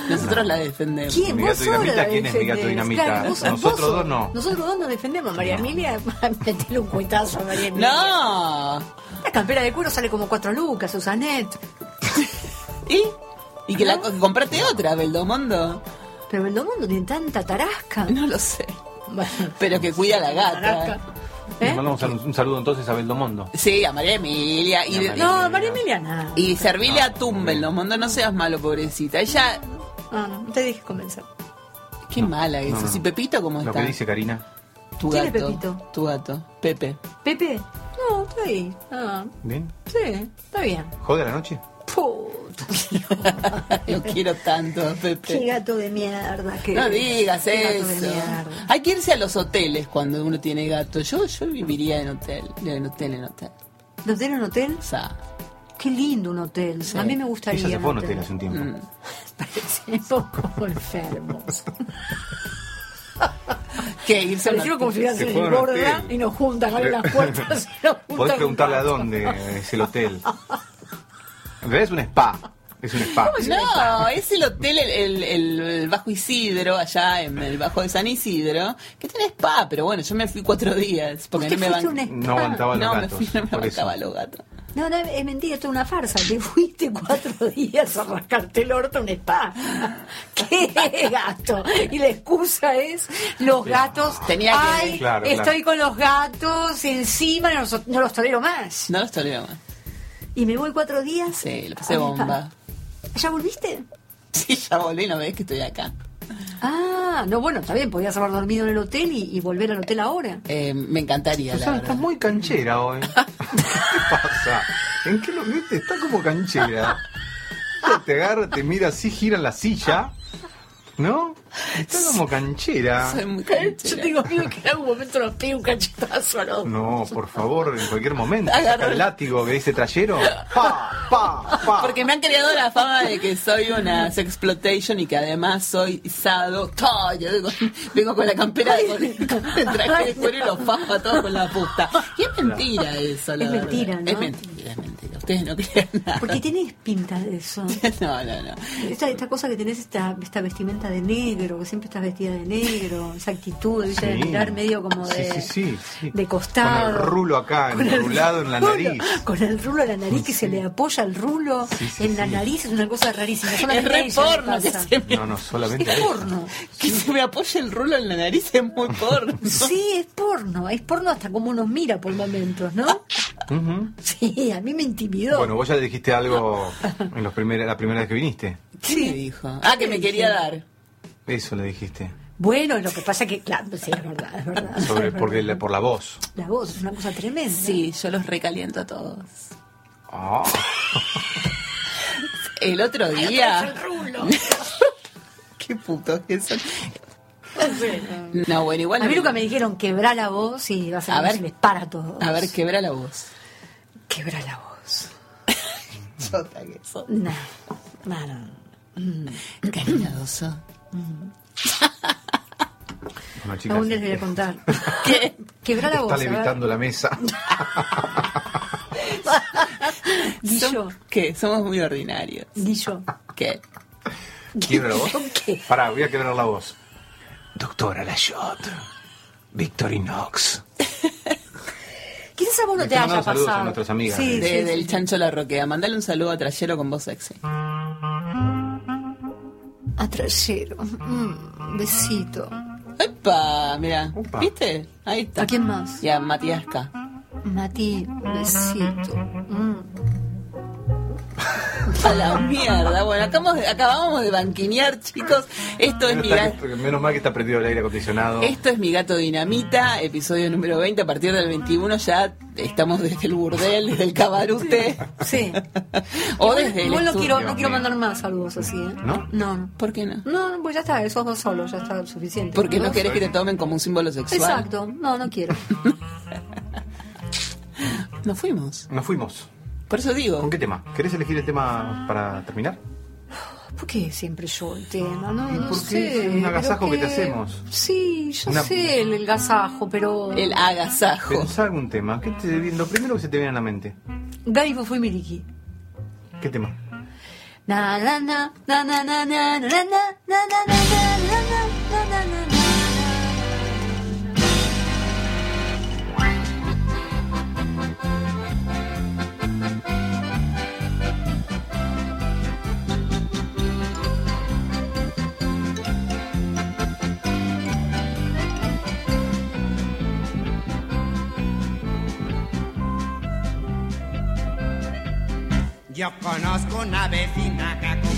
B: Nosotros la defendemos.
E: ¿Quién? ¿Vos sola la
C: ¿quién es mi gato dinamita?
E: Claro, vos-
C: Nosotros
E: vos-
C: dos no.
E: Nosotros dos nos defendemos. María Emilia, metele un cuetazo a María Emilia.
B: No.
E: La campera de cuero sale como cuatro lucas, Susanet.
B: ¿Y? ¿Y que, la, que comprate otra, Beldomondo?
E: Pero el mundo tiene tanta tarasca.
B: No lo sé.
E: Bueno,
B: Pero que cuida a la
E: tarasca.
C: Le
E: ¿Eh?
C: mandamos un, un saludo entonces a Beldomondo.
B: Sí, a María Emilia. Y,
C: Y a María
E: No, María Emilia nada.
B: y servirle a Beldomondo, no seas malo, pobrecita. Ella,
E: No, no, no te dejes convencer.
B: qué mala eso.
C: no, no.
B: ¿Y Pepito cómo
C: Lo
B: está?
C: que dice Karina.
B: Tu
E: ¿Quién es. Pepito?
B: Tu gato. Pepe.
E: ¿Pepe? No, está ahí. Ah,
C: ¿Bien?
E: sí, está bien.
C: ¿Jode a la noche?
E: Puta,
B: Lo quiero tanto,
E: qué
B: Pepe.
E: gato de mierda. Qué,
B: No digas
E: qué
B: eso. Hay que irse a los hoteles cuando uno tiene gato. Yo, yo viviría en hotel, en hotel, en hotel.
E: ¿De hotel en hotel?
B: O sea,
E: Qué lindo un hotel.
B: Sí.
E: A mí me gustaría.
C: Ella se fue a un
E: un
C: hotel hace un tiempo.
B: mm.
E: Parecemos como enfermos.
B: ¿qué? Irse a un
E: Parecemos como si hubieran
C: Se
E: sido
C: fue a un
E: gorda
C: hotel.
E: y nos juntan, abren las puertas y nos juntan.
C: Podés
E: un
C: preguntarle a dónde es el hotel. En realidad es un spa. Es un spa.
B: No, es el hotel, el, el- el- el Bajo Isidro, allá en el Bajo de San Isidro, que tiene spa, pero bueno, yo me fui cuatro días, porque
E: ¿Vos
B: no
E: te
B: me
E: fuiste a
B: van...
E: un
C: No aguantaba los
B: No, me
C: gatos.
B: fui, no me bancaba los gatos.
E: No, no, es mentira, esto es una farsa. Te fuiste cuatro días a rascarte el orto en un spa. ¡Qué gato! Y la excusa es los gatos.
B: Tenía que-
E: Ay,
C: Claro,
E: estoy con los gatos encima, no los, no los tolero más.
B: No los tolero más.
E: Y me voy cuatro días.
B: Sí, lo pasé
E: al
B: bomba.
E: ¿Ya volviste?
B: Sí, ya volví, no ves que estoy acá.
E: Ah, no, bueno, está bien, podías haber dormido en el hotel y, y volver al hotel ahora.
B: Eh, me encantaría,
C: O
B: la
C: sea,
B: verdad.
C: estás muy canchera hoy. ¿Qué pasa? ¿En qué lo viste? Está como canchera. Te agarra, te mira así, gira la silla. ¿No? Está como canchera.
B: Soy muy
E: Yo tengo miedo que en algún momento nos pegue un cachetazo a los
C: No, por favor, en cualquier momento.
B: Agarra-
C: Saca el látigo que dice trayero. Pa, pa, pa.
B: Porque me han creado la fama de que soy una sexploitation y que además soy sado. Todo, yo vengo, vengo con la campera de- traje de cuero y los fajo a todos con la puta. Y es mentira eso, la
E: Es
B: verdad.
E: mentira, ¿no?
B: Es mentira, es mentira. Ustedes no crean nada.
E: Porque tenés pinta de eso.
B: No, no, no.
E: Esta, esta cosa que tenés, esta, esta vestimenta de negro, que siempre estás vestida de negro, esa actitud ¿viste? de mirar medio como de,
C: sí, sí, sí.
E: de costado.
C: Con el rulo acá,
E: Con el
C: enrulado en la
E: rulo,
C: nariz.
E: Con el rulo en la nariz, que se le apoya el rulo
C: Sí, sí,
E: en la nariz, es una cosa rarísima.
B: Es
E: Solamente
B: re porno que
E: pasa.
B: se me,
C: No, no, solamente
E: Es porno.
B: que se me apoye el rulo en la nariz es muy porno.
E: Sí, es porno. Es porno hasta como nos mira por momentos, ¿no? Sí, a mí me
C: Bueno, vos ya le dijiste algo en los primer, la primera vez que viniste.
B: ¿Qué me dijo? Ah, que me quería dar.
C: Eso le dijiste.
E: Bueno, lo que pasa que, claro, sí, es verdad, es verdad.
C: Sobre,
E: es
C: porque,
E: verdad.
C: la- por la voz.
E: La voz es una cosa tremenda.
B: Sí, yo los recaliento a todos.
C: Ah,
B: El otro día. Qué putos que son. No, bueno, igual.
E: A mí nunca me dijeron quebrar la voz y vas a,
B: A
E: ver
B: ver.
E: si les para todo.
B: A ver, quebra la voz.
E: Quebra la voz. No, no.
B: Cariñoso.
C: una chica
E: Aún les voy a contar.
B: ¿Qué?
E: Quebra la voz.
C: está
E: ver.
C: levitando la mesa.
E: Guillo,
B: Som- ¿Qué? Somos muy ordinarios.
E: Guillo.
B: ¿Qué?
C: ¿Quiebra la voz?
E: ¿Qué?
C: Pará, voy a quebrar la voz. Doctora Lashot. Victorinox.
E: Quizás a vos no te haya
C: mandando saludos a
E: pasado.
C: nuestras amigas.
E: Sí,
B: De-
E: sí,
B: del
E: sí.
B: chancho la roquea. Mandale un saludo a Trayero con voz sexy.
E: A trayero. Mm, besito.
B: ¡Epa! Mira. ¿viste? Ahí está.
E: ¿A quién más?
B: Y a Matías K.
E: Mati, besito. Mm.
B: A la mierda. Bueno, acabamos de, acabamos de banquinear, chicos. Esto es mi
C: Menos,
B: gato.
C: menos mal que está prendido el aire acondicionado.
B: Esto es mi gato dinamita, episodio número 20. A partir del 21 ya estamos desde el burdel, desde el cabarute.
E: Sí.
B: o desde el
E: Igual no quiero, no quiero mandar más saludos así, ¿eh?
C: ¿No?
E: No, no.
B: ¿Por qué no?
E: No, no, pues ya está, esos dos solos, ya está suficiente.
B: Porque no
E: Dos.
B: querés que te tomen como un símbolo sexual.
E: Exacto, no, no quiero.
B: Nos fuimos.
C: Nos fuimos.
B: Por eso digo.
C: ¿Con qué tema? ¿Querés elegir el tema para terminar?
E: ¿Por qué siempre yo el tema? No,
C: Y
E: no
C: porque
E: sé.
C: es un agasajo que te hacemos.
E: Sí, yo
C: Una-
E: sé el, el gasajo, pero.
B: El agasajo.
C: Pensá algún tema. ¿Qué te, lo primero que se te viene a la mente.
E: Gaby fue Miliki.
C: ¿Qué tema?
E: Na na na na na na na na na na na na na na na na na
I: Yo conozco una vecina que